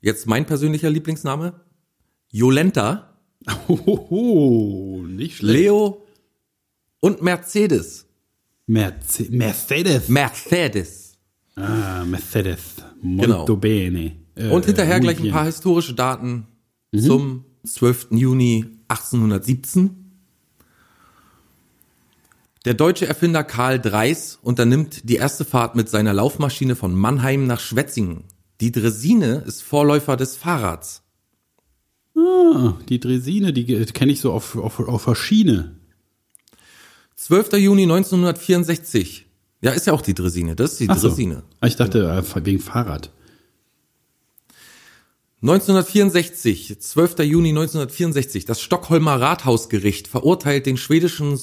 Speaker 1: Jetzt mein persönlicher Lieblingsname. Jolenta.
Speaker 2: Hohoho, nicht schlecht.
Speaker 1: Leo und Mercedes.
Speaker 2: Merce Mercedes.
Speaker 1: Mercedes.
Speaker 2: Ah, Mercedes.
Speaker 1: Genau.
Speaker 2: Molto bene. Äh,
Speaker 1: Und hinterher gleich ein paar historische Daten zum 12. Juni 1817. Der deutsche Erfinder Karl Dreis unternimmt die erste Fahrt mit seiner Laufmaschine von Mannheim nach Schwetzingen. Die Dresine ist Vorläufer des Fahrrads.
Speaker 2: Ah, die Dresine, die kenne ich so auf, auf, auf der Schiene.
Speaker 1: 12. Juni 1964. Ja, ist ja auch die Dresine. Das ist die
Speaker 2: Ach so.
Speaker 1: Dresine.
Speaker 2: Ah, Ich dachte, äh, wegen Fahrrad.
Speaker 1: 1964, 12. Juni 1964, das Stockholmer Rathausgericht verurteilt den schwedischen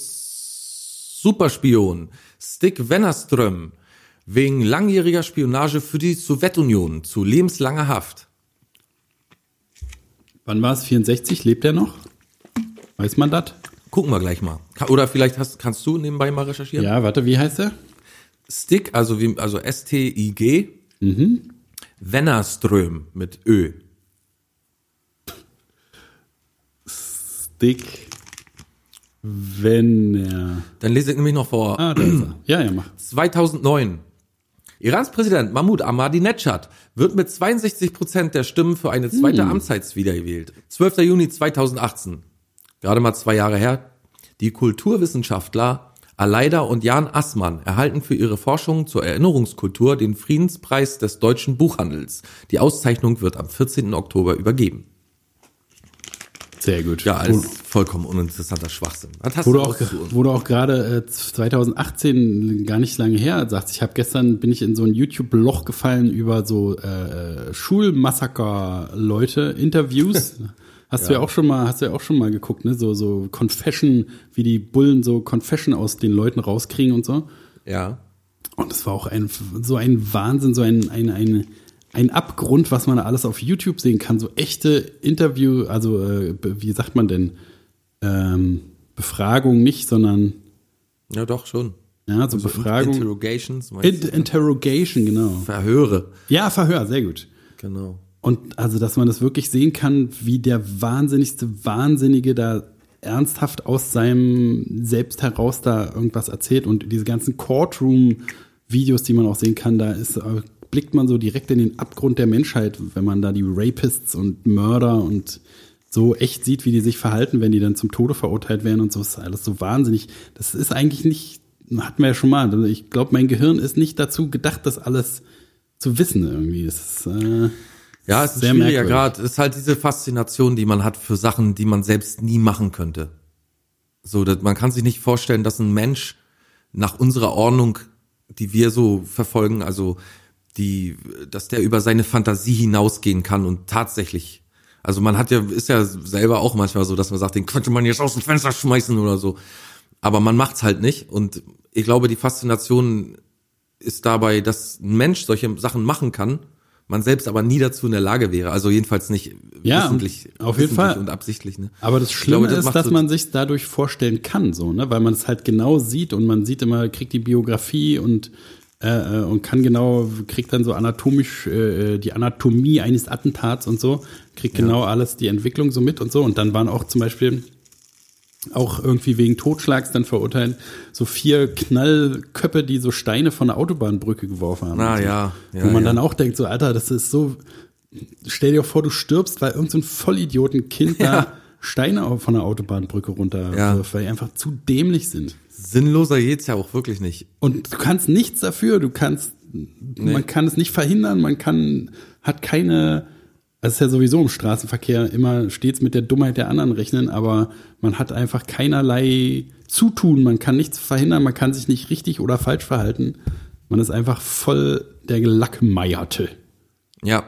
Speaker 1: Superspion Stig Wennerström wegen langjähriger Spionage für die Sowjetunion zu lebenslanger Haft.
Speaker 2: Wann war es? 64? Lebt er noch? Weiß man das?
Speaker 1: Gucken wir gleich mal. Oder vielleicht hast, kannst du nebenbei mal recherchieren?
Speaker 2: Ja, warte, wie heißt er?
Speaker 1: Stig, also wie, also S-T-I-G, Wennerström mit Ö.
Speaker 2: Dick. Wenn er.
Speaker 1: Dann lese ich nämlich noch vor.
Speaker 2: Ah, da ist er. Ja, ja, mach.
Speaker 1: 2009. Irans Präsident Mahmoud Ahmadinejad wird mit 62 Prozent der Stimmen für eine zweite Amtszeit wiedergewählt. 12. Juni 2018. Gerade mal zwei Jahre her. Die Kulturwissenschaftler Aleida und Jan Assmann erhalten für ihre Forschung zur Erinnerungskultur den Friedenspreis des deutschen Buchhandels. Die Auszeichnung wird am 14. Oktober übergeben.
Speaker 2: Sehr gut.
Speaker 1: Ja, alles vollkommen uninteressanter Schwachsinn. Was hast du
Speaker 2: auch, du auch gerade äh, 2018 gar nicht lange her sagst, ich habe gestern bin ich in so ein YouTube-Loch gefallen über so äh, Schulmassaker-Leute, Interviews. (laughs) Hast du ja auch schon mal, hast du ja auch schon mal geguckt, ne? So, so Confession, wie die Bullen so Confession aus den Leuten rauskriegen und so.
Speaker 1: Ja.
Speaker 2: Und es war auch ein, so ein Wahnsinn, so ein, ein, ein, ein Abgrund, was man alles auf YouTube sehen kann. So echte Interview, also äh, wie sagt man denn? Ähm, Befragung nicht, sondern
Speaker 1: Ja, doch, schon.
Speaker 2: ja, so Befragung.
Speaker 1: Interrogations,
Speaker 2: In
Speaker 1: du?
Speaker 2: Interrogation, genau.
Speaker 1: Verhöre.
Speaker 2: Ja, Verhör, sehr gut.
Speaker 1: Genau.
Speaker 2: Und also, dass man das wirklich sehen kann, wie der wahnsinnigste Wahnsinnige da ernsthaft aus seinem Selbst heraus da irgendwas erzählt und diese ganzen Courtroom-Videos, die man auch sehen kann, da ist, äh, blickt man so direkt in den Abgrund der Menschheit, wenn man da die Rapists und Mörder und so echt sieht, wie die sich verhalten, wenn die dann zum Tode verurteilt werden und so, ist alles so wahnsinnig. Das ist eigentlich nicht, hatten wir ja schon mal, also ich glaube, mein Gehirn ist nicht dazu gedacht, das alles zu wissen irgendwie. Das ist, äh,
Speaker 1: Ja, es ist
Speaker 2: Sehr
Speaker 1: schwieriger. Es ist halt diese Faszination, die man hat für Sachen, die man selbst nie machen könnte. So, dass man kann sich nicht vorstellen, dass ein Mensch nach unserer Ordnung, die wir so verfolgen, also die, dass der über seine Fantasie hinausgehen kann und tatsächlich, also man hat ja, ist ja selber auch manchmal so, dass man sagt, den könnte man jetzt aus dem Fenster schmeißen oder so. Aber man macht's halt nicht. Und ich glaube, die Faszination ist dabei, dass ein Mensch solche Sachen machen kann, man selbst aber nie dazu in der Lage wäre. Also jedenfalls nicht
Speaker 2: Ja,
Speaker 1: wissentlich,
Speaker 2: auf jeden Fall.
Speaker 1: und absichtlich. Ne?
Speaker 2: Aber das Schlimme
Speaker 1: glaube, das
Speaker 2: ist, dass
Speaker 1: so-
Speaker 2: man sich dadurch vorstellen kann, so, ne, weil man es halt genau sieht und man sieht immer, kriegt die Biografie und äh, äh, und kann genau, kriegt dann so anatomisch äh, die Anatomie eines Attentats und so, kriegt genau alles die Entwicklung so mit und so. Und dann waren auch zum Beispiel auch irgendwie wegen Totschlags dann verurteilt, so vier Knallköppe, die so Steine von der Autobahnbrücke geworfen haben.
Speaker 1: Ah,
Speaker 2: so.
Speaker 1: ja, ja,
Speaker 2: Wo man
Speaker 1: ja.
Speaker 2: dann auch denkt, so, Alter, das ist so, stell dir vor, du stirbst, weil irgendein so Vollidiotenkind
Speaker 1: Ja.
Speaker 2: da Steine von der Autobahnbrücke runter,
Speaker 1: Ja.
Speaker 2: weil die einfach zu dämlich sind.
Speaker 1: Sinnloser geht's ja auch wirklich nicht.
Speaker 2: Und du kannst nichts dafür, du kannst, man kann es nicht verhindern, man kann, hat keine, das ist ja sowieso im Straßenverkehr immer stets mit der Dummheit der anderen rechnen, aber man hat einfach keinerlei Zutun, man kann nichts verhindern, man kann sich nicht richtig oder falsch verhalten. Man ist einfach voll der Gelackmeierte.
Speaker 1: Ja.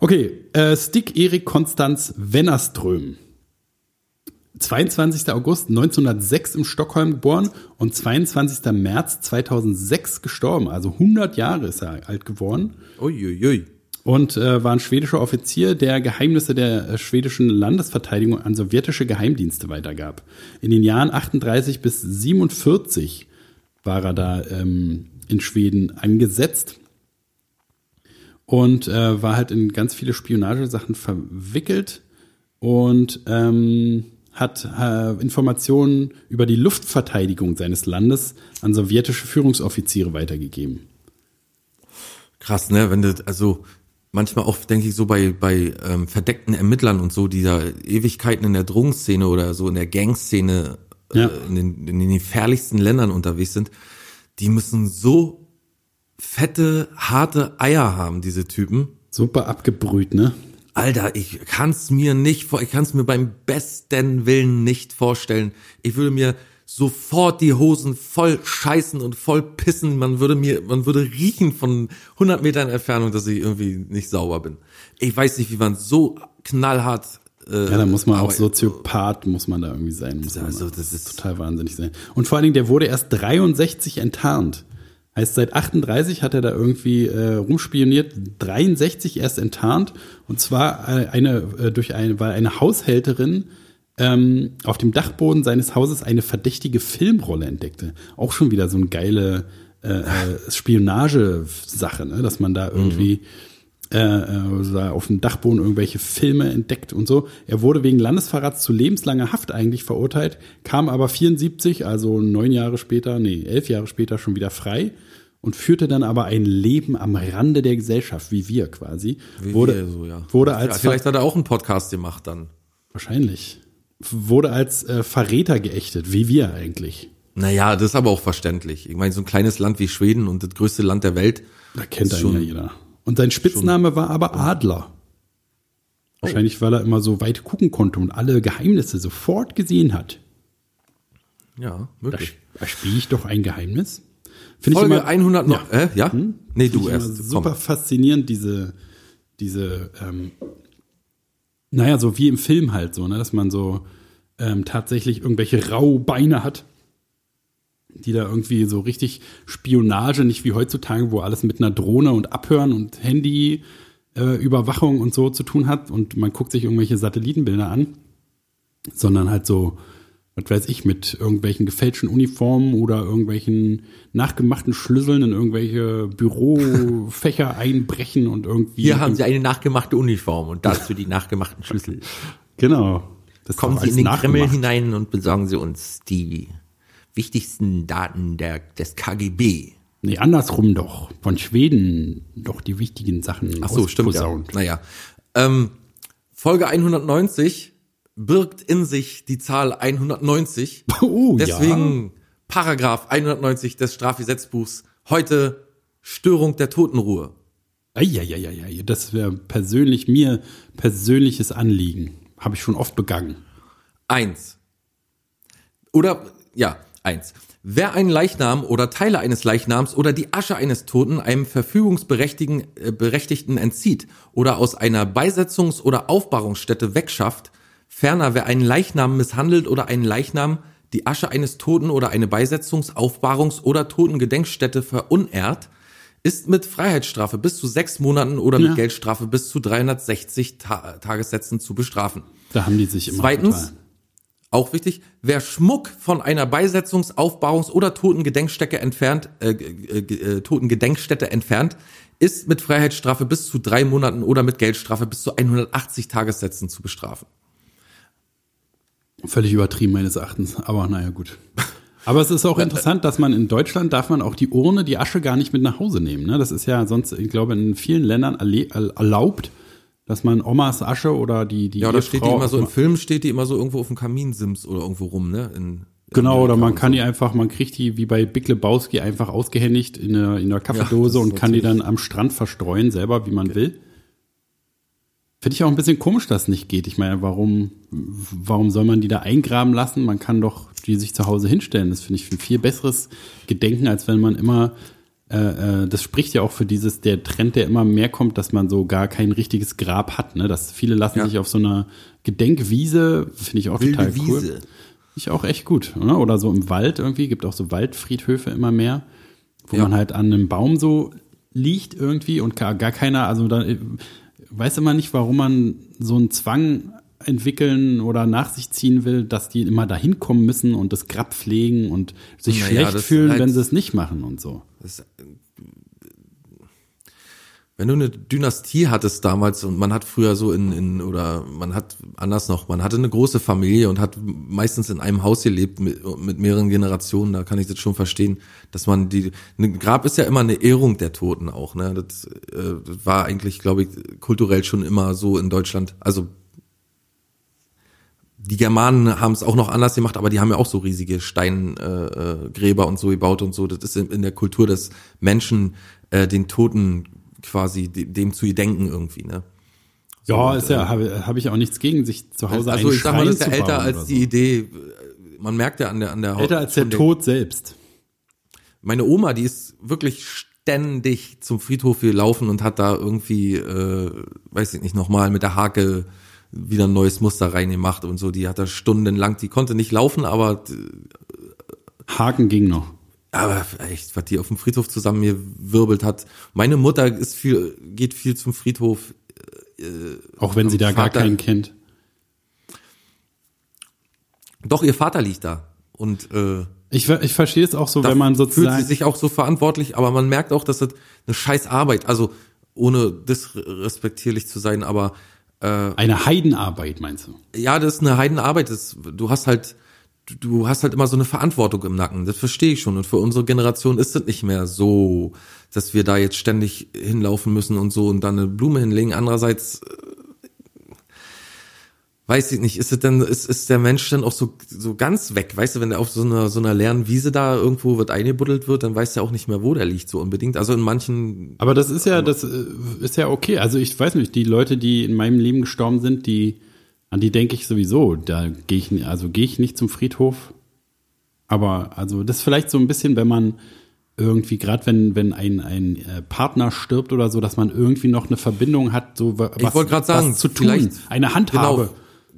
Speaker 2: Okay, äh, Stick Erik Konstanz Wennerström. 22. August 1906 in Stockholm geboren und 22. März 2006 gestorben. Also 100 Jahre ist er alt geworden.
Speaker 1: Uiuiui.
Speaker 2: Und äh, war ein schwedischer Offizier, der Geheimnisse der äh, schwedischen Landesverteidigung an sowjetische Geheimdienste weitergab. In den Jahren 38 bis 47 war er da ähm, in Schweden eingesetzt und äh, war halt in ganz viele Spionagesachen verwickelt und ähm, hat äh, Informationen über die Luftverteidigung seines Landes an sowjetische Führungsoffiziere weitergegeben.
Speaker 1: Krass, ne? Wenn du, also manchmal auch denke ich so bei, bei ähm, verdeckten Ermittlern und so, die da Ewigkeiten in der Drogenszene oder so in der Gangszene
Speaker 2: Ja.
Speaker 1: äh, in, den, in den gefährlichsten Ländern unterwegs sind, die müssen so fette, harte Eier haben, diese Typen.
Speaker 2: Super abgebrüht, ne?
Speaker 1: Alter, ich kann's mir nicht vor, ich kann's mir beim besten Willen nicht vorstellen. Ich würde mir sofort die Hosen voll scheißen und voll pissen. Man würde mir, man würde riechen von 100 Metern Entfernung, dass ich irgendwie nicht sauber bin. Ich weiß nicht, wie man so knallhart. Äh,
Speaker 2: Ja, da muss man auch Soziopath, muss man da irgendwie sein. Muss
Speaker 1: Also, das ist-
Speaker 2: total wahnsinnig sein. Und vor allen Dingen, der wurde erst 63 enttarnt. Heißt, seit 38 hat er da irgendwie äh, rumspioniert, 63 erst enttarnt. Und zwar äh, eine, äh, durch eine, weil eine Haushälterin ähm, auf dem Dachboden seines Hauses eine verdächtige Filmrolle entdeckte. Auch schon wieder so eine geile äh, äh, (laughs) Spionagesache, ne? dass man da irgendwie äh, äh, da auf dem Dachboden irgendwelche Filme entdeckt und so. Er wurde wegen Landesverrats zu lebenslanger Haft eigentlich verurteilt, kam aber 74, also neun Jahre später, nee, elf Jahre später schon wieder frei und führte dann aber ein Leben am Rande der Gesellschaft, wie wir quasi.
Speaker 1: Wie
Speaker 2: wurde,
Speaker 1: wir so, ja.
Speaker 2: wurde
Speaker 1: Ja,
Speaker 2: als
Speaker 1: vielleicht hat er auch einen Podcast gemacht dann.
Speaker 2: wahrscheinlich wurde als äh, Verräter geächtet, wie wir eigentlich.
Speaker 1: Naja, das ist aber auch verständlich. Ich meine, so ein kleines Land wie Schweden und das größte Land der Welt.
Speaker 2: Da kennt einen ja
Speaker 1: schon-
Speaker 2: jeder. Und sein Spitzname war aber Adler. Wahrscheinlich, weil er immer so weit gucken konnte und alle Geheimnisse sofort gesehen hat.
Speaker 1: Ja,
Speaker 2: Da,
Speaker 1: möglich.
Speaker 2: da spiele ich doch ein Geheimnis. Finde
Speaker 1: Folge
Speaker 2: ich immer,
Speaker 1: 100 noch. Ja, äh, ja? Nee,
Speaker 2: Finde
Speaker 1: du erst.
Speaker 2: super
Speaker 1: Komm.
Speaker 2: faszinierend, diese, diese, ähm, naja, so wie im Film halt so, ne, dass man so ähm, tatsächlich irgendwelche Raubeine hat, die da irgendwie so richtig Spionage, nicht wie heutzutage, wo alles mit einer Drohne und Abhören und Handy äh, Überwachung und so zu tun hat und man guckt sich irgendwelche Satellitenbilder an, sondern halt so, was weiß ich, mit irgendwelchen gefälschten Uniformen oder irgendwelchen nachgemachten Schlüsseln in irgendwelche Bürofächer (laughs) einbrechen und irgendwie.
Speaker 1: Hier haben Sie eine nachgemachte Uniform und dazu die nachgemachten Schlüssel.
Speaker 2: Genau. Das
Speaker 1: Kommen Sie in den. Kreml hinein und besorgen Sie uns die wichtigsten Daten der, des KGB.
Speaker 2: Nee, andersrum doch. Von Schweden doch die wichtigen Sachen.
Speaker 1: Ach so, stimmt ja. Naja. Ähm, Folge 190 birgt in sich die Zahl 190. (laughs)
Speaker 2: Oh,
Speaker 1: Deswegen Paragraph 190 des Strafgesetzbuchs. Heute Störung der Totenruhe.
Speaker 2: Eieieiei, das wäre persönlich mir persönliches Anliegen. Habe ich schon oft begangen.
Speaker 1: Eins. Oder, ja, eins. Wer einen Leichnam oder Teile eines Leichnams oder die Asche eines Toten einem Verfügungsberechtigten äh, entzieht oder aus einer Beisetzungs- oder Aufbahrungsstätte wegschafft, ferner wer einen Leichnam misshandelt oder einen Leichnam, die Asche eines Toten oder eine Beisetzungs-, Aufbahrungs- oder Totengedenkstätte verunehrt, ist mit Freiheitsstrafe bis zu sechs Monaten oder mit
Speaker 2: Ja.
Speaker 1: Geldstrafe bis zu 360 Ta Tagessätzen zu bestrafen.
Speaker 2: Da haben die sich immer
Speaker 1: Zweitens,
Speaker 2: total.
Speaker 1: Auch wichtig, wer Schmuck von einer Beisetzungs-, Aufbauungs- oder Totengedenkstätte entfernt, äh, äh, äh, Totengedenkstätte entfernt, ist mit Freiheitsstrafe bis zu drei Monaten oder mit Geldstrafe bis zu 180 Tagessätzen zu bestrafen.
Speaker 2: Völlig übertrieben meines Erachtens, aber naja, gut. Aber es ist auch interessant, dass man in Deutschland darf man auch die Urne, die Asche gar nicht mit nach Hause nehmen. Ne? Das ist ja sonst, ich glaube, in vielen Ländern erlaubt, dass man Omas Asche oder die, die
Speaker 1: Ja, da steht die immer so, im Film steht die immer so irgendwo auf dem Kaminsims oder irgendwo rum, ne? In,
Speaker 2: Genau, oder man kann die einfach, man kriegt die wie bei Big Lebowski einfach ausgehändigt in einer, in einer Kaffeedose
Speaker 1: Ja,
Speaker 2: und kann die dann am Strand verstreuen, selber, wie man will. Finde ich auch ein bisschen komisch, dass es nicht geht. Ich meine, warum, warum soll man die da eingraben lassen? Man kann doch die sich zu Hause hinstellen. Das finde ich ein viel besseres Gedenken, als wenn man immer äh, äh, das spricht ja auch für dieses, der Trend, der immer mehr kommt, dass man so gar kein richtiges Grab hat, ne? Dass viele lassen
Speaker 1: Ja.
Speaker 2: sich auf so einer Gedenkwiese, finde ich auch
Speaker 1: Wilde
Speaker 2: total cool.
Speaker 1: Wiese.
Speaker 2: Ich auch echt gut, oder? Oder so im Wald irgendwie, gibt auch so Waldfriedhöfe immer mehr, wo
Speaker 1: Ja.
Speaker 2: man halt an einem Baum so liegt irgendwie und gar, gar keiner, also da äh, weiß immer nicht, warum man so einen Zwang entwickeln oder nach sich ziehen will, dass die immer dahin kommen müssen und das Grab pflegen und sich
Speaker 1: Naja,
Speaker 2: schlecht fühlen,
Speaker 1: halt-
Speaker 2: wenn sie es nicht machen und so.
Speaker 1: Das, wenn du eine Dynastie hattest damals und man hat früher so in, in oder man hat anders noch, man hatte eine große Familie und hat meistens in einem Haus gelebt mit, mit mehreren Generationen, da kann ich das schon verstehen, dass man die, ein Grab ist ja immer eine Ehrung der Toten auch, ne, das, äh, das war eigentlich, glaube ich, kulturell schon immer so in Deutschland, also die Germanen haben es auch noch anders gemacht, aber die haben ja auch so riesige Steingräber äh, Gräber und so gebaut und so. Das ist in, in der Kultur des Menschen, äh, den Toten quasi de, dem zu gedenken irgendwie. Ne?
Speaker 2: Ja,
Speaker 1: und,
Speaker 2: ist ja, habe hab ich auch nichts gegen, sich zu Hause
Speaker 1: Also ich sag mal,
Speaker 2: Schrein
Speaker 1: das ist ja älter als
Speaker 2: oder
Speaker 1: die
Speaker 2: so.
Speaker 1: Idee. Man merkt ja an der an der
Speaker 2: Älter als der Tod selbst.
Speaker 1: Meine Oma, die ist wirklich ständig zum Friedhof gelaufen und hat da irgendwie, äh, weiß ich nicht, nochmal mit der Hake wieder ein neues Muster reingemacht und so. Die hat da stundenlang, die konnte nicht laufen, aber
Speaker 2: Haken ging noch.
Speaker 1: Aber echt, was die auf dem Friedhof zusammen gewirbelt hat. Meine Mutter ist viel, geht viel zum Friedhof.
Speaker 2: Auch wenn sie da gar
Speaker 1: Vater-
Speaker 2: keinen kennt.
Speaker 1: Doch, ihr Vater liegt da. Und äh,
Speaker 2: Ich, ich verstehe es auch so, wenn man
Speaker 1: fühlt
Speaker 2: sozusagen.
Speaker 1: sie sich auch so verantwortlich, aber man merkt auch, dass das eine scheiß Arbeit, also ohne disrespektierlich zu sein, aber
Speaker 2: eine Heidenarbeit, meinst du?
Speaker 1: ja, das ist eine Heidenarbeit. Das, du hast halt, du- du hast halt immer so eine Verantwortung im Nacken. Das verstehe ich schon. Und für unsere Generation ist es nicht mehr so, dass wir da jetzt ständig hinlaufen müssen und so und dann eine Blume hinlegen. Andererseits äh, weiß ich nicht, ist es denn, ist, ist der Mensch dann auch so, so ganz weg? Weißt du, wenn der auf so einer, so einer leeren Wiese da irgendwo wird eingebuddelt wird, dann weiß der auch nicht mehr, wo der liegt, so unbedingt. Also in manchen,
Speaker 2: Aber das ist ja, das äh, ist ja okay. Also ich weiß nicht, die Leute, die in meinem Leben gestorben sind, die, an die denke ich sowieso. Da gehe ich, also gehe ich nicht zum Friedhof. Aber also das ist vielleicht so ein bisschen, wenn man irgendwie, gerade wenn, wenn ein, ein äh, Partner stirbt oder so, dass man irgendwie noch eine Verbindung hat, so wa- was,
Speaker 1: grad sagen,
Speaker 2: was zu tun, eine Handhabe.
Speaker 1: Genau,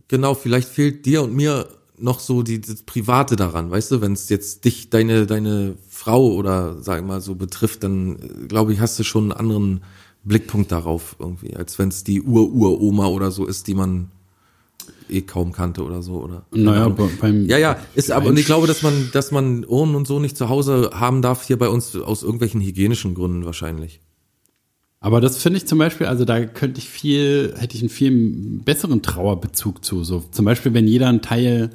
Speaker 1: genau, vielleicht fehlt dir und mir noch so die, das Private daran, weißt du, wenn es jetzt dich, deine, deine Frau oder sag ich mal so betrifft, dann äh, glaube ich, hast du schon einen anderen Blickpunkt darauf irgendwie, als wenn es die Ur-Ur-Oma oder so ist, die man eh kaum kannte oder so, oder?
Speaker 2: Naja, be- beim,
Speaker 1: Ja, ja, ist aber, und ich glaube, dass man, dass man Urnen und so nicht zu Hause haben darf, hier bei uns aus irgendwelchen hygienischen Gründen wahrscheinlich.
Speaker 2: Aber das finde ich zum Beispiel, also da könnte ich viel, hätte ich einen viel besseren Trauerbezug zu. So zum Beispiel, wenn jeder einen Teil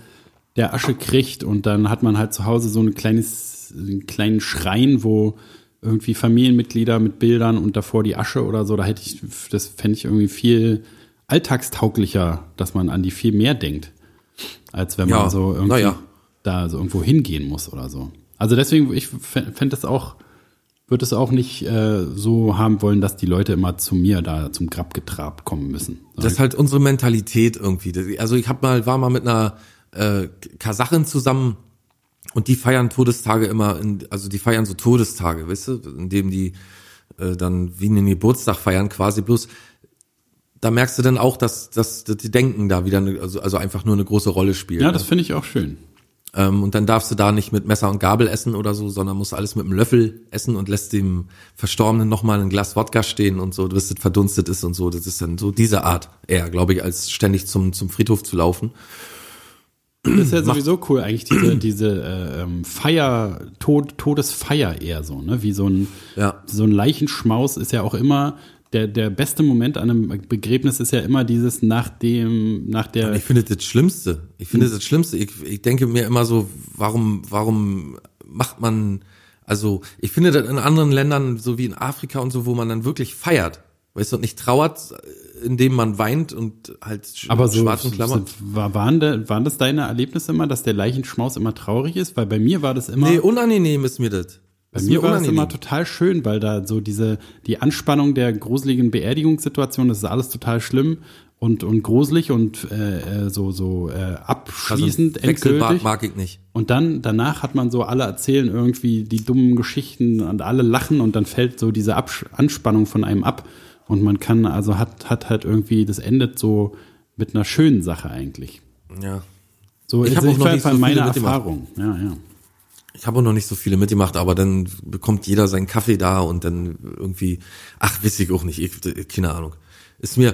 Speaker 2: der Asche kriegt und dann hat man halt zu Hause so ein kleines, einen kleinen Schrein, wo irgendwie Familienmitglieder mit Bildern und davor die Asche oder so, da hätte ich, das fände ich irgendwie viel alltagstauglicher, dass man an die viel mehr denkt, als wenn man
Speaker 1: Ja,
Speaker 2: so irgendwie
Speaker 1: ja.
Speaker 2: da so irgendwo hingehen muss oder so. Also deswegen, ich fände das auch, würde es auch nicht äh, so haben wollen, dass die Leute immer zu mir da zum Grab getrabt kommen müssen.
Speaker 1: Das ist halt unsere Mentalität irgendwie. Also ich hab mal, war mal mit einer äh, Kasachin zusammen und die feiern Todestage immer, in, also die feiern so Todestage, weißt du, indem die äh, dann wie einen Geburtstag feiern quasi bloß. Da merkst du dann auch, dass, dass, dass die Denken da wieder, eine, also, also einfach nur eine große Rolle spielen.
Speaker 2: ja,
Speaker 1: ne?
Speaker 2: das finde ich auch schön.
Speaker 1: Ähm, und dann darfst du da nicht mit Messer und Gabel essen oder so, sondern musst alles mit einem Löffel essen und lässt dem Verstorbenen nochmal ein Glas Wodka stehen und so, bis es verdunstet ist und so. Das ist dann so diese Art eher, glaube ich, als ständig zum, zum Friedhof zu laufen.
Speaker 2: Das ist ja sowieso cool, eigentlich diese, diese äh, ähm, Feier, Tod, Todesfeier eher so, ne? Wie so ein,
Speaker 1: Ja.
Speaker 2: so ein Leichenschmaus ist ja auch immer, der, der beste Moment an einem Begräbnis ist ja immer dieses nach dem, nach der,
Speaker 1: Ich finde das Schlimmste. Ich finde das Schlimmste. Ich, ich denke mir immer so, warum, warum macht man, also ich finde das in anderen Ländern, so wie in Afrika und so, wo man dann wirklich feiert. Weißt du, und nicht trauert, indem man weint und halt
Speaker 2: Aber so,
Speaker 1: schwarzen Klammern.
Speaker 2: so war, waren, waren das deine Erlebnisse immer, dass der Leichenschmaus immer traurig ist? Weil bei mir war das immer.
Speaker 1: Nee, unangenehm ist mir das.
Speaker 2: Bei
Speaker 1: Ist
Speaker 2: mir war es
Speaker 1: unangenehm.
Speaker 2: immer total schön, weil da so diese, die Anspannung der gruseligen Beerdigungssituation, das ist alles total schlimm und, und gruselig und äh, äh, so, so äh,
Speaker 1: Also
Speaker 2: abschließend,
Speaker 1: Wechselbad
Speaker 2: endgültig.
Speaker 1: mag ich nicht.
Speaker 2: Und dann, danach hat man so, alle erzählen irgendwie die dummen Geschichten und alle lachen und dann fällt so diese Absch Anspannung von einem ab. Und man kann, also hat, hat halt irgendwie, das endet so mit einer schönen Sache eigentlich.
Speaker 1: Ja.
Speaker 2: So
Speaker 1: Ich
Speaker 2: ist
Speaker 1: nicht so viele
Speaker 2: meine. Erfahrung. Ja, ja.
Speaker 1: Ich habe auch noch nicht so viele mitgemacht, aber dann bekommt jeder seinen Kaffee da und dann irgendwie, ach, weiß ich auch nicht, ich, keine Ahnung. Ist mir,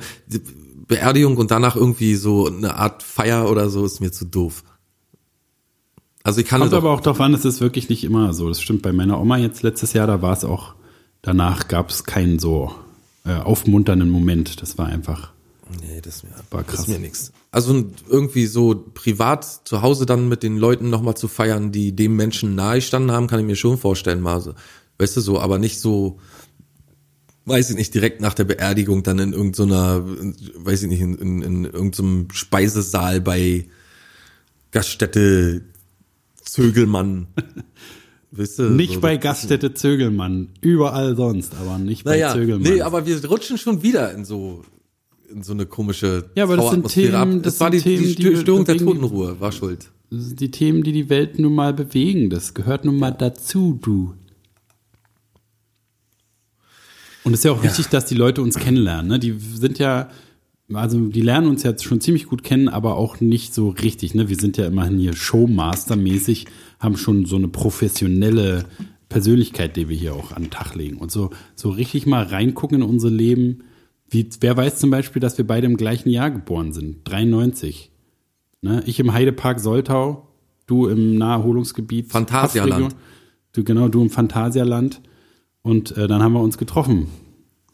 Speaker 1: Beerdigung und danach irgendwie so eine Art Feier oder so ist mir zu doof. Also ich kann
Speaker 2: Kommt aber auch darauf an, es ist wirklich nicht immer so. Das stimmt bei meiner Oma jetzt letztes Jahr, da war es auch, danach gab es keinen so äh, aufmunternden Moment. Das war einfach.
Speaker 1: Nee, das mir,
Speaker 2: War
Speaker 1: das
Speaker 2: krass.
Speaker 1: ist mir nix. Also irgendwie so privat zu Hause dann mit den Leuten nochmal zu feiern, die dem Menschen nahe gestanden haben, kann ich mir schon vorstellen, mal so. Weißt du, so, aber nicht so, weiß ich nicht, direkt nach der Beerdigung dann in irgendeiner, weiß ich nicht, in, in, in irgendeinem Speisesaal bei Gaststätte Zögelmann. (laughs) weißt du,
Speaker 2: Nicht
Speaker 1: so,
Speaker 2: bei Gaststätte Zögelmann, überall sonst, aber nicht bei
Speaker 1: Naja,
Speaker 2: Zögelmann.
Speaker 1: nee, aber wir rutschen schon wieder in so in so eine komische
Speaker 2: Ja, aber das sind Themen- das
Speaker 1: Das war die,
Speaker 2: Themen,
Speaker 1: die
Speaker 2: die
Speaker 1: Störung der Totenruhe, war schuld.
Speaker 2: Das sind die Themen, die die Welt nun mal bewegen. Das gehört nun mal dazu, du. Und es ist ja auch wichtig, dass die Leute uns kennenlernen. Ne? Die sind ja, also die lernen uns jetzt schon ziemlich gut kennen, aber auch nicht so richtig. Ne? Wir sind ja immerhin hier Showmaster-mäßig, haben schon so eine professionelle Persönlichkeit, die wir hier auch an den Tag legen. Und so, so richtig mal reingucken in unser Leben. Wie, wer weiß zum Beispiel, dass wir beide im gleichen Jahr geboren sind? 93. Ne? Ich im Heidepark Soltau, du im Naherholungsgebiet.
Speaker 1: Phantasialand.
Speaker 2: Du, genau, du im Phantasialand. Und äh, dann haben wir uns getroffen.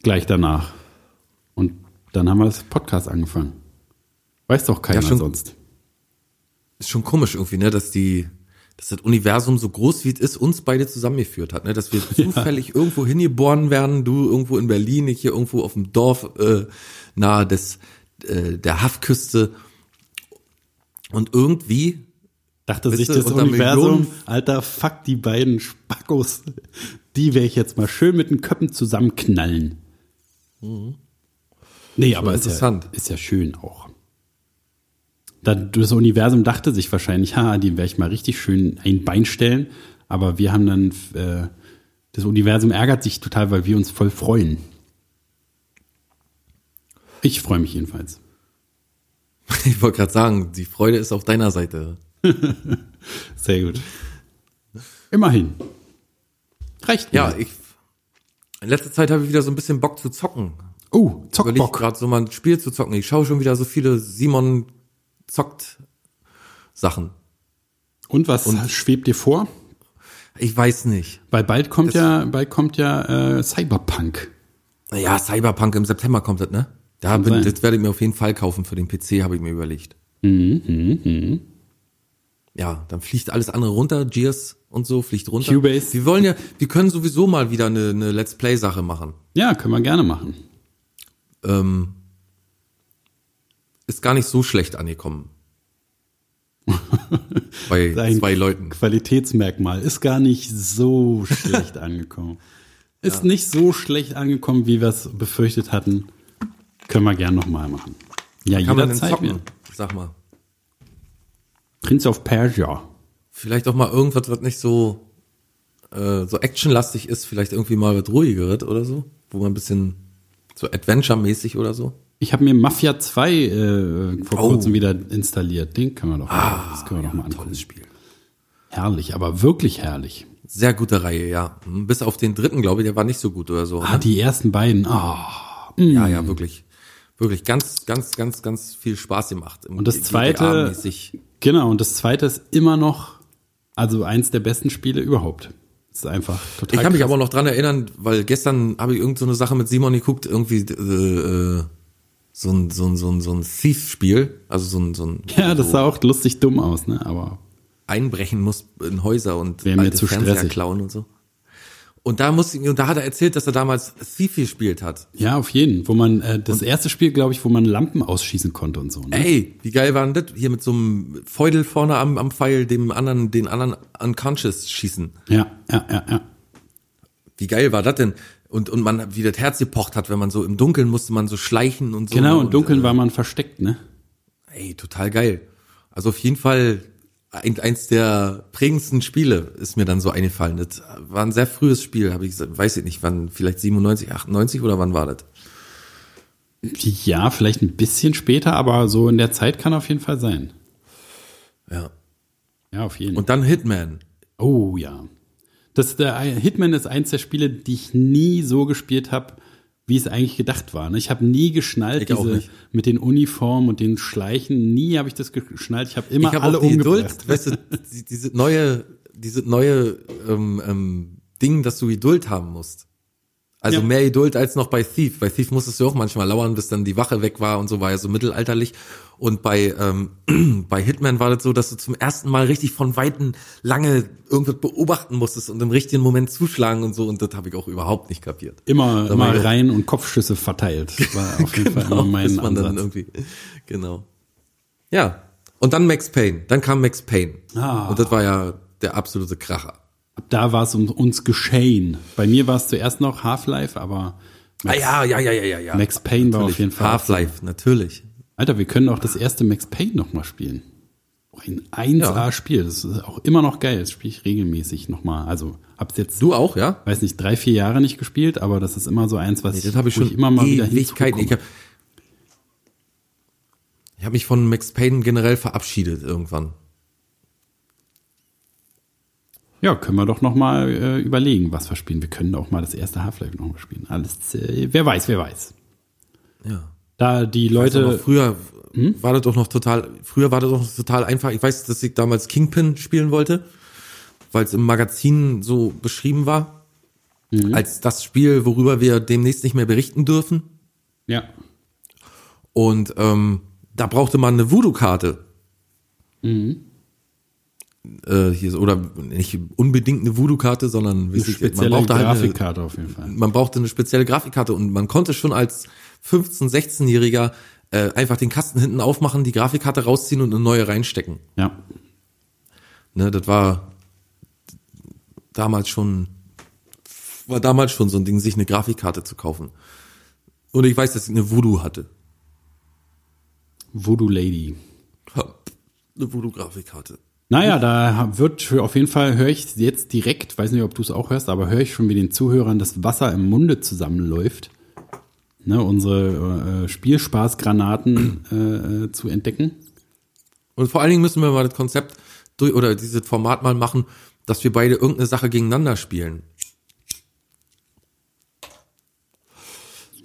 Speaker 2: Gleich danach. Und dann haben wir das Podcast angefangen. Weiß doch keiner
Speaker 1: Ja, schon.
Speaker 2: sonst.
Speaker 1: Ist schon komisch irgendwie, ne, dass die dass das Universum so groß wie es ist, uns beide zusammengeführt hat, ne? Dass wir (laughs) zufällig irgendwo hingeboren werden, du irgendwo in Berlin, ich hier irgendwo auf dem Dorf äh, nahe des äh, der Haftküste und irgendwie
Speaker 2: Dachte sich das Universum,
Speaker 1: Millionen-
Speaker 2: alter, fuck, die beiden Spackos, die werde ich jetzt mal schön mit den Köppen zusammenknallen. Nee, aber ist ja, ist ja schön auch. Da- Das Universum dachte sich wahrscheinlich, ha, die werde ich mal richtig schön ein Bein stellen. Aber wir haben dann, äh, das Universum ärgert sich total, weil wir uns voll freuen. Ich freue mich jedenfalls. (laughs)
Speaker 1: ich wollte gerade sagen, die Freude ist auf deiner Seite. (laughs)
Speaker 2: Sehr gut. Immerhin. Reicht mir.
Speaker 1: Ja, ich in letzter Zeit habe ich wieder so ein bisschen Bock zu zocken.
Speaker 2: Oh,
Speaker 1: Überlege
Speaker 2: Zockbock.
Speaker 1: gerade so mal ein Spiel zu zocken. Ich schaue schon wieder so viele Simon zockt Sachen.
Speaker 2: Und was schwebt dir vor?
Speaker 1: Ich weiß nicht.
Speaker 2: Weil bald kommt ja, bald kommt ja äh, Cyberpunk.
Speaker 1: Ja, Cyberpunk im September kommt das, ne? Da bin, das werde ich mir auf jeden Fall kaufen für den PC, habe ich mir überlegt.
Speaker 2: Mhm,
Speaker 1: Ja, dann fliegt alles andere runter, Gears und so fliegt runter.
Speaker 2: Cubase.
Speaker 1: Wir wollen ja, wir können sowieso mal wieder eine, eine Let's Play Sache machen.
Speaker 2: Ja, können wir gerne machen.
Speaker 1: Ähm, ist gar nicht so schlecht angekommen. (laughs) Bei
Speaker 2: Ein
Speaker 1: zwei Leuten.
Speaker 2: Qualitätsmerkmal ist gar nicht so schlecht (laughs) angekommen. Ist nicht so schlecht angekommen, wie wir es befürchtet hatten. Können wir gern nochmal machen. Ja,
Speaker 1: Kann man
Speaker 2: jederzeit. wieder.
Speaker 1: Sag mal.
Speaker 2: Prince of Persia.
Speaker 1: Vielleicht auch mal irgendwas, was nicht so, äh, so actionlastig ist, vielleicht irgendwie mal was ruhigeres oder so, wo man ein bisschen so Adventure-mäßig oder so.
Speaker 2: Ich habe mir Mafia 2 äh, vor
Speaker 1: Oh.
Speaker 2: kurzem wieder installiert. Den können wir doch, mal, das können wir doch mal angucken.
Speaker 1: Spiel.
Speaker 2: Herrlich, aber wirklich herrlich.
Speaker 1: Sehr gute Reihe, ja. Hm, Bis auf den dritten, glaube ich, der war nicht so gut oder so.
Speaker 2: Ah,
Speaker 1: ne?
Speaker 2: die ersten beiden. Ah.
Speaker 1: Ja, ja, wirklich. Wirklich ganz, ganz, ganz, ganz viel Spaß gemacht. Im
Speaker 2: Und das zweite-. Genau, und das zweite ist immer noch, also eins der besten Spiele überhaupt. Das ist einfach total
Speaker 1: Ich kann mich
Speaker 2: krass.
Speaker 1: aber noch dran erinnern, weil gestern habe ich irgend so eine Sache mit Simon geguckt, irgendwie äh, äh, so ein so ein so ein so ein Thief-Spiel, also so ein so ein (laughs)
Speaker 2: Ja, das sah auch lustig dumm aus, ne? Aber
Speaker 1: einbrechen muss in Häuser und alte
Speaker 2: zu
Speaker 1: Fernseher
Speaker 2: stressig.
Speaker 1: klauen und so. Und da musste ich, und da hat er erzählt, dass er damals Thief gespielt hat.
Speaker 2: ja, auf jeden. Wo man, äh, das erste Spiel, glaube ich, wo man Lampen ausschießen konnte und so. Ne?
Speaker 1: Ey, wie geil war denn das? Hier mit so einem Feudel vorne am, am Pfeil, dem anderen, den anderen unconscious schießen.
Speaker 2: Ja, ja, ja, ja.
Speaker 1: Wie geil war das denn? Und, und man, wie das Herz gepocht hat, wenn man so im Dunkeln musste man so schleichen und so.
Speaker 2: Genau, im Dunkeln
Speaker 1: äh,
Speaker 2: war man versteckt, ne?
Speaker 1: Ey, total geil. Also auf jeden Fall ein, eins der prägendsten Spiele ist mir dann so eingefallen. Das war ein sehr frühes Spiel, habe ich gesagt, weiß ich nicht, wann, vielleicht 97, 98 oder wann war das?
Speaker 2: Ja, vielleicht ein bisschen später, aber so in der Zeit kann auf jeden Fall sein.
Speaker 1: Ja.
Speaker 2: Ja, auf jeden Fall.
Speaker 1: Und dann Hitman.
Speaker 2: Oh ja. Das, der Hitman ist eins der Spiele, die ich nie so gespielt habe, wie es eigentlich gedacht war. ne? Ich habe nie geschnallt,
Speaker 1: Ich
Speaker 2: diese mit den Uniformen und den Schleichen. Nie habe ich das geschnallt. Ich habe immer
Speaker 1: ich habe
Speaker 2: alle
Speaker 1: auch die. Geduld, weißt du, die, diese neue, diese neue ähm, ähm, Ding, dass du Geduld haben musst. Also
Speaker 2: Ja.
Speaker 1: mehr Geduld als noch bei Thief. Bei Thief musstest du auch manchmal lauern, bis dann die Wache weg war und so war ja so mittelalterlich. Und bei ähm, (clears throat) bei Hitman war das so, dass du zum ersten Mal richtig von Weitem lange irgendwas beobachten musstest und im richtigen Moment zuschlagen und so. Und das habe ich auch überhaupt nicht kapiert.
Speaker 2: Immer, immer rein und Kopfschüsse verteilt. Das war auf jeden (laughs) Fall immer mein
Speaker 1: man dann
Speaker 2: Ansatz.
Speaker 1: irgendwie, genau. Ja. Und dann Max Payne. Dann kam Max Payne.
Speaker 2: Ah.
Speaker 1: Und das war ja der absolute Kracher.
Speaker 2: Ab da war es um uns geschehen. Bei mir war es zuerst noch Half-Life, aber
Speaker 1: Ah, ja, ja, ja, ja, ja, ja.
Speaker 2: Max Payne war
Speaker 1: Natürlich.
Speaker 2: auf jeden Fall.
Speaker 1: Half-Life, natürlich.
Speaker 2: Alter, wir können auch das erste Max Payne noch mal spielen. Ein 1A-Spiel, das ist auch immer noch geil. Das spiele ich regelmäßig noch mal. Also hab's jetzt,
Speaker 1: Du auch, ja?
Speaker 2: weiß nicht, drei, vier Jahre nicht gespielt, aber das ist immer so eins, was
Speaker 1: Nee, das habe ich schon
Speaker 2: immer mal wieder
Speaker 1: Ewigkeiten. Ich
Speaker 2: hinzukomme.
Speaker 1: habe ich hab mich von Max Payne generell verabschiedet irgendwann.
Speaker 2: Ja, können wir doch noch mal äh, überlegen, was wir spielen. Wir können auch mal das erste Half-Life noch mal spielen. Alles, äh, wer weiß, wer weiß.
Speaker 1: Ja.
Speaker 2: Da die Leute,
Speaker 1: früher
Speaker 2: Hm?
Speaker 1: war das doch noch total, früher war das doch total einfach. Ich weiß, dass ich damals Kingpin spielen wollte, weil es im Magazin so beschrieben war.
Speaker 2: Mhm.
Speaker 1: Als das Spiel, worüber wir demnächst nicht mehr berichten dürfen.
Speaker 2: ja,
Speaker 1: Und ähm, da brauchte man eine Voodoo-Karte.
Speaker 2: Mhm.
Speaker 1: Äh, hier so, oder nicht unbedingt eine Voodoo-Karte, sondern
Speaker 2: eine
Speaker 1: ich, man
Speaker 2: spezielle
Speaker 1: brauchte halt eine,
Speaker 2: Grafikkarte auf jeden Fall.
Speaker 1: man brauchte eine spezielle Grafikkarte und man konnte schon als 15-, 16-Jähriger äh, einfach den Kasten hinten aufmachen, die Grafikkarte rausziehen und eine neue reinstecken.
Speaker 2: Ja,
Speaker 1: Ne, das war damals schon, war damals schon so ein Ding, sich eine Grafikkarte zu kaufen. Und ich weiß, dass ich eine Voodoo hatte.
Speaker 2: Voodoo Lady.
Speaker 1: Eine Voodoo-Grafikkarte.
Speaker 2: Naja, da wird auf jeden Fall, höre ich jetzt direkt, weiß nicht, ob du es auch hörst, aber höre ich schon, wie den Zuhörern das Wasser im Munde zusammenläuft. Ne, unsere äh, Spielspaßgranaten äh, äh, zu entdecken.
Speaker 1: Und vor allen Dingen müssen wir mal das Konzept durch, oder dieses Format mal machen, dass wir beide irgendeine Sache gegeneinander spielen.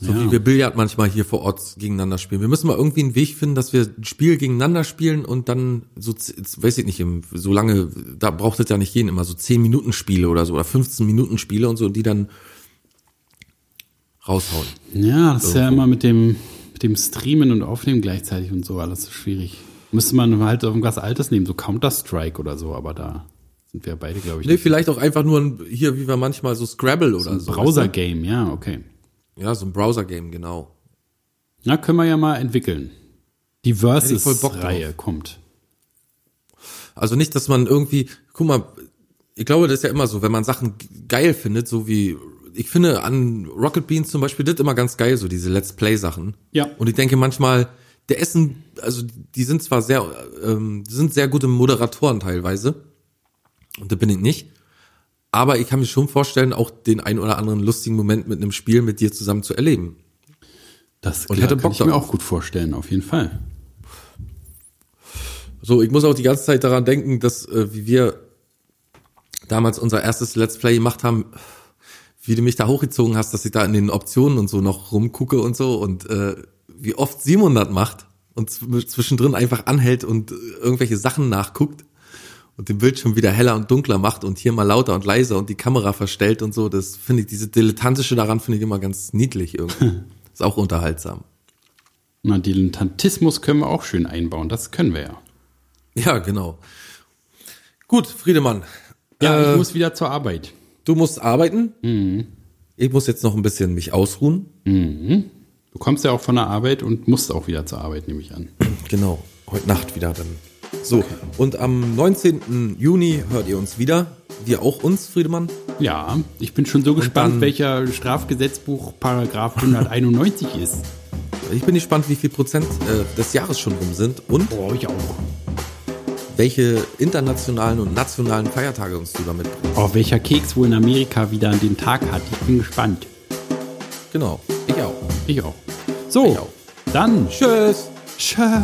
Speaker 1: So
Speaker 2: Ja.
Speaker 1: wie wir Billard manchmal hier vor Ort gegeneinander spielen. Wir müssen mal irgendwie einen Weg finden, dass wir ein Spiel gegeneinander spielen und dann so, weiß ich nicht, so lange, da braucht es ja nicht jeden immer so 10 Minuten Spiele oder so oder 15 Minuten Spiele und so, die dann raushauen.
Speaker 2: Ja, das ist ja immer mit dem, mit dem Streamen und Aufnehmen gleichzeitig und so alles so schwierig. Müsste man halt irgendwas Altes nehmen, so Counter-Strike oder so, aber da sind wir beide, glaube ich,
Speaker 1: Nee, vielleicht auch einfach nur ein, hier, wie wir manchmal so Scrabble oder so.
Speaker 2: Browser-Game, ja, okay.
Speaker 1: Ja, so ein Browser-Game, genau.
Speaker 2: Na, können wir ja mal entwickeln. Die Versus-Reihe kommt.
Speaker 1: Also nicht, dass man irgendwie, guck mal, ich glaube, das ist ja immer so, wenn man Sachen geil findet, so wie, ich finde an Rocket Beans zum Beispiel, das immer ganz geil, so diese Let's Play Sachen.
Speaker 2: Ja.
Speaker 1: Und ich denke manchmal, der Essen, also die sind zwar sehr, ähm, die sind sehr gute Moderatoren teilweise. Und da bin ich nicht. Aber ich kann mir schon vorstellen, auch den ein oder anderen lustigen Moment mit einem Spiel mit dir zusammen zu erleben.
Speaker 2: Das klar, kann
Speaker 1: Bock
Speaker 2: ich mir auch gut vorstellen, auf jeden Fall.
Speaker 1: So, ich muss auch die ganze Zeit daran denken, dass äh, wie wir damals unser erstes Let's Play gemacht haben, wie du mich da hochgezogen hast, dass ich da in den Optionen und so noch rumgucke und so und äh, wie oft Simon das macht und zw- zwischendrin einfach anhält und äh, irgendwelche Sachen nachguckt und den Bildschirm wieder heller und dunkler macht und hier mal lauter und leiser und die Kamera verstellt und so. Das finde ich, diese dilettantische daran finde ich immer ganz niedlich irgendwie. (laughs) Ist auch unterhaltsam.
Speaker 2: Na, Dilettantismus können wir auch schön einbauen, das können wir ja.
Speaker 1: Ja, genau. Gut, Friedemann.
Speaker 2: Ja,
Speaker 1: Äh,
Speaker 2: ich muss wieder zur Arbeit.
Speaker 1: Du musst arbeiten. Ich muss jetzt noch ein bisschen mich ausruhen.
Speaker 2: Du kommst ja auch von der Arbeit und musst auch wieder zur Arbeit, nehme ich an.
Speaker 1: Genau. Heute Nacht wieder dann So, und am 19. Juni hört ihr uns wieder. Wir auch uns, Friedemann.
Speaker 2: Ja, ich bin schon so gespannt,
Speaker 1: dann-
Speaker 2: welcher Strafgesetzbuch Paragraph 191 ist.
Speaker 1: Ich bin gespannt, wie viel Prozent äh, des Jahres schon rum sind und
Speaker 2: Oh, ich auch.
Speaker 1: welche internationalen und nationalen Feiertage uns du damit bringst.
Speaker 2: Oh, welcher Keks wohl in Amerika wieder den Tag hat. Ich bin gespannt.
Speaker 1: Genau, ich auch.
Speaker 2: Ich auch. So,
Speaker 1: Ich auch.
Speaker 2: dann
Speaker 1: Tschüss.
Speaker 2: Ciao.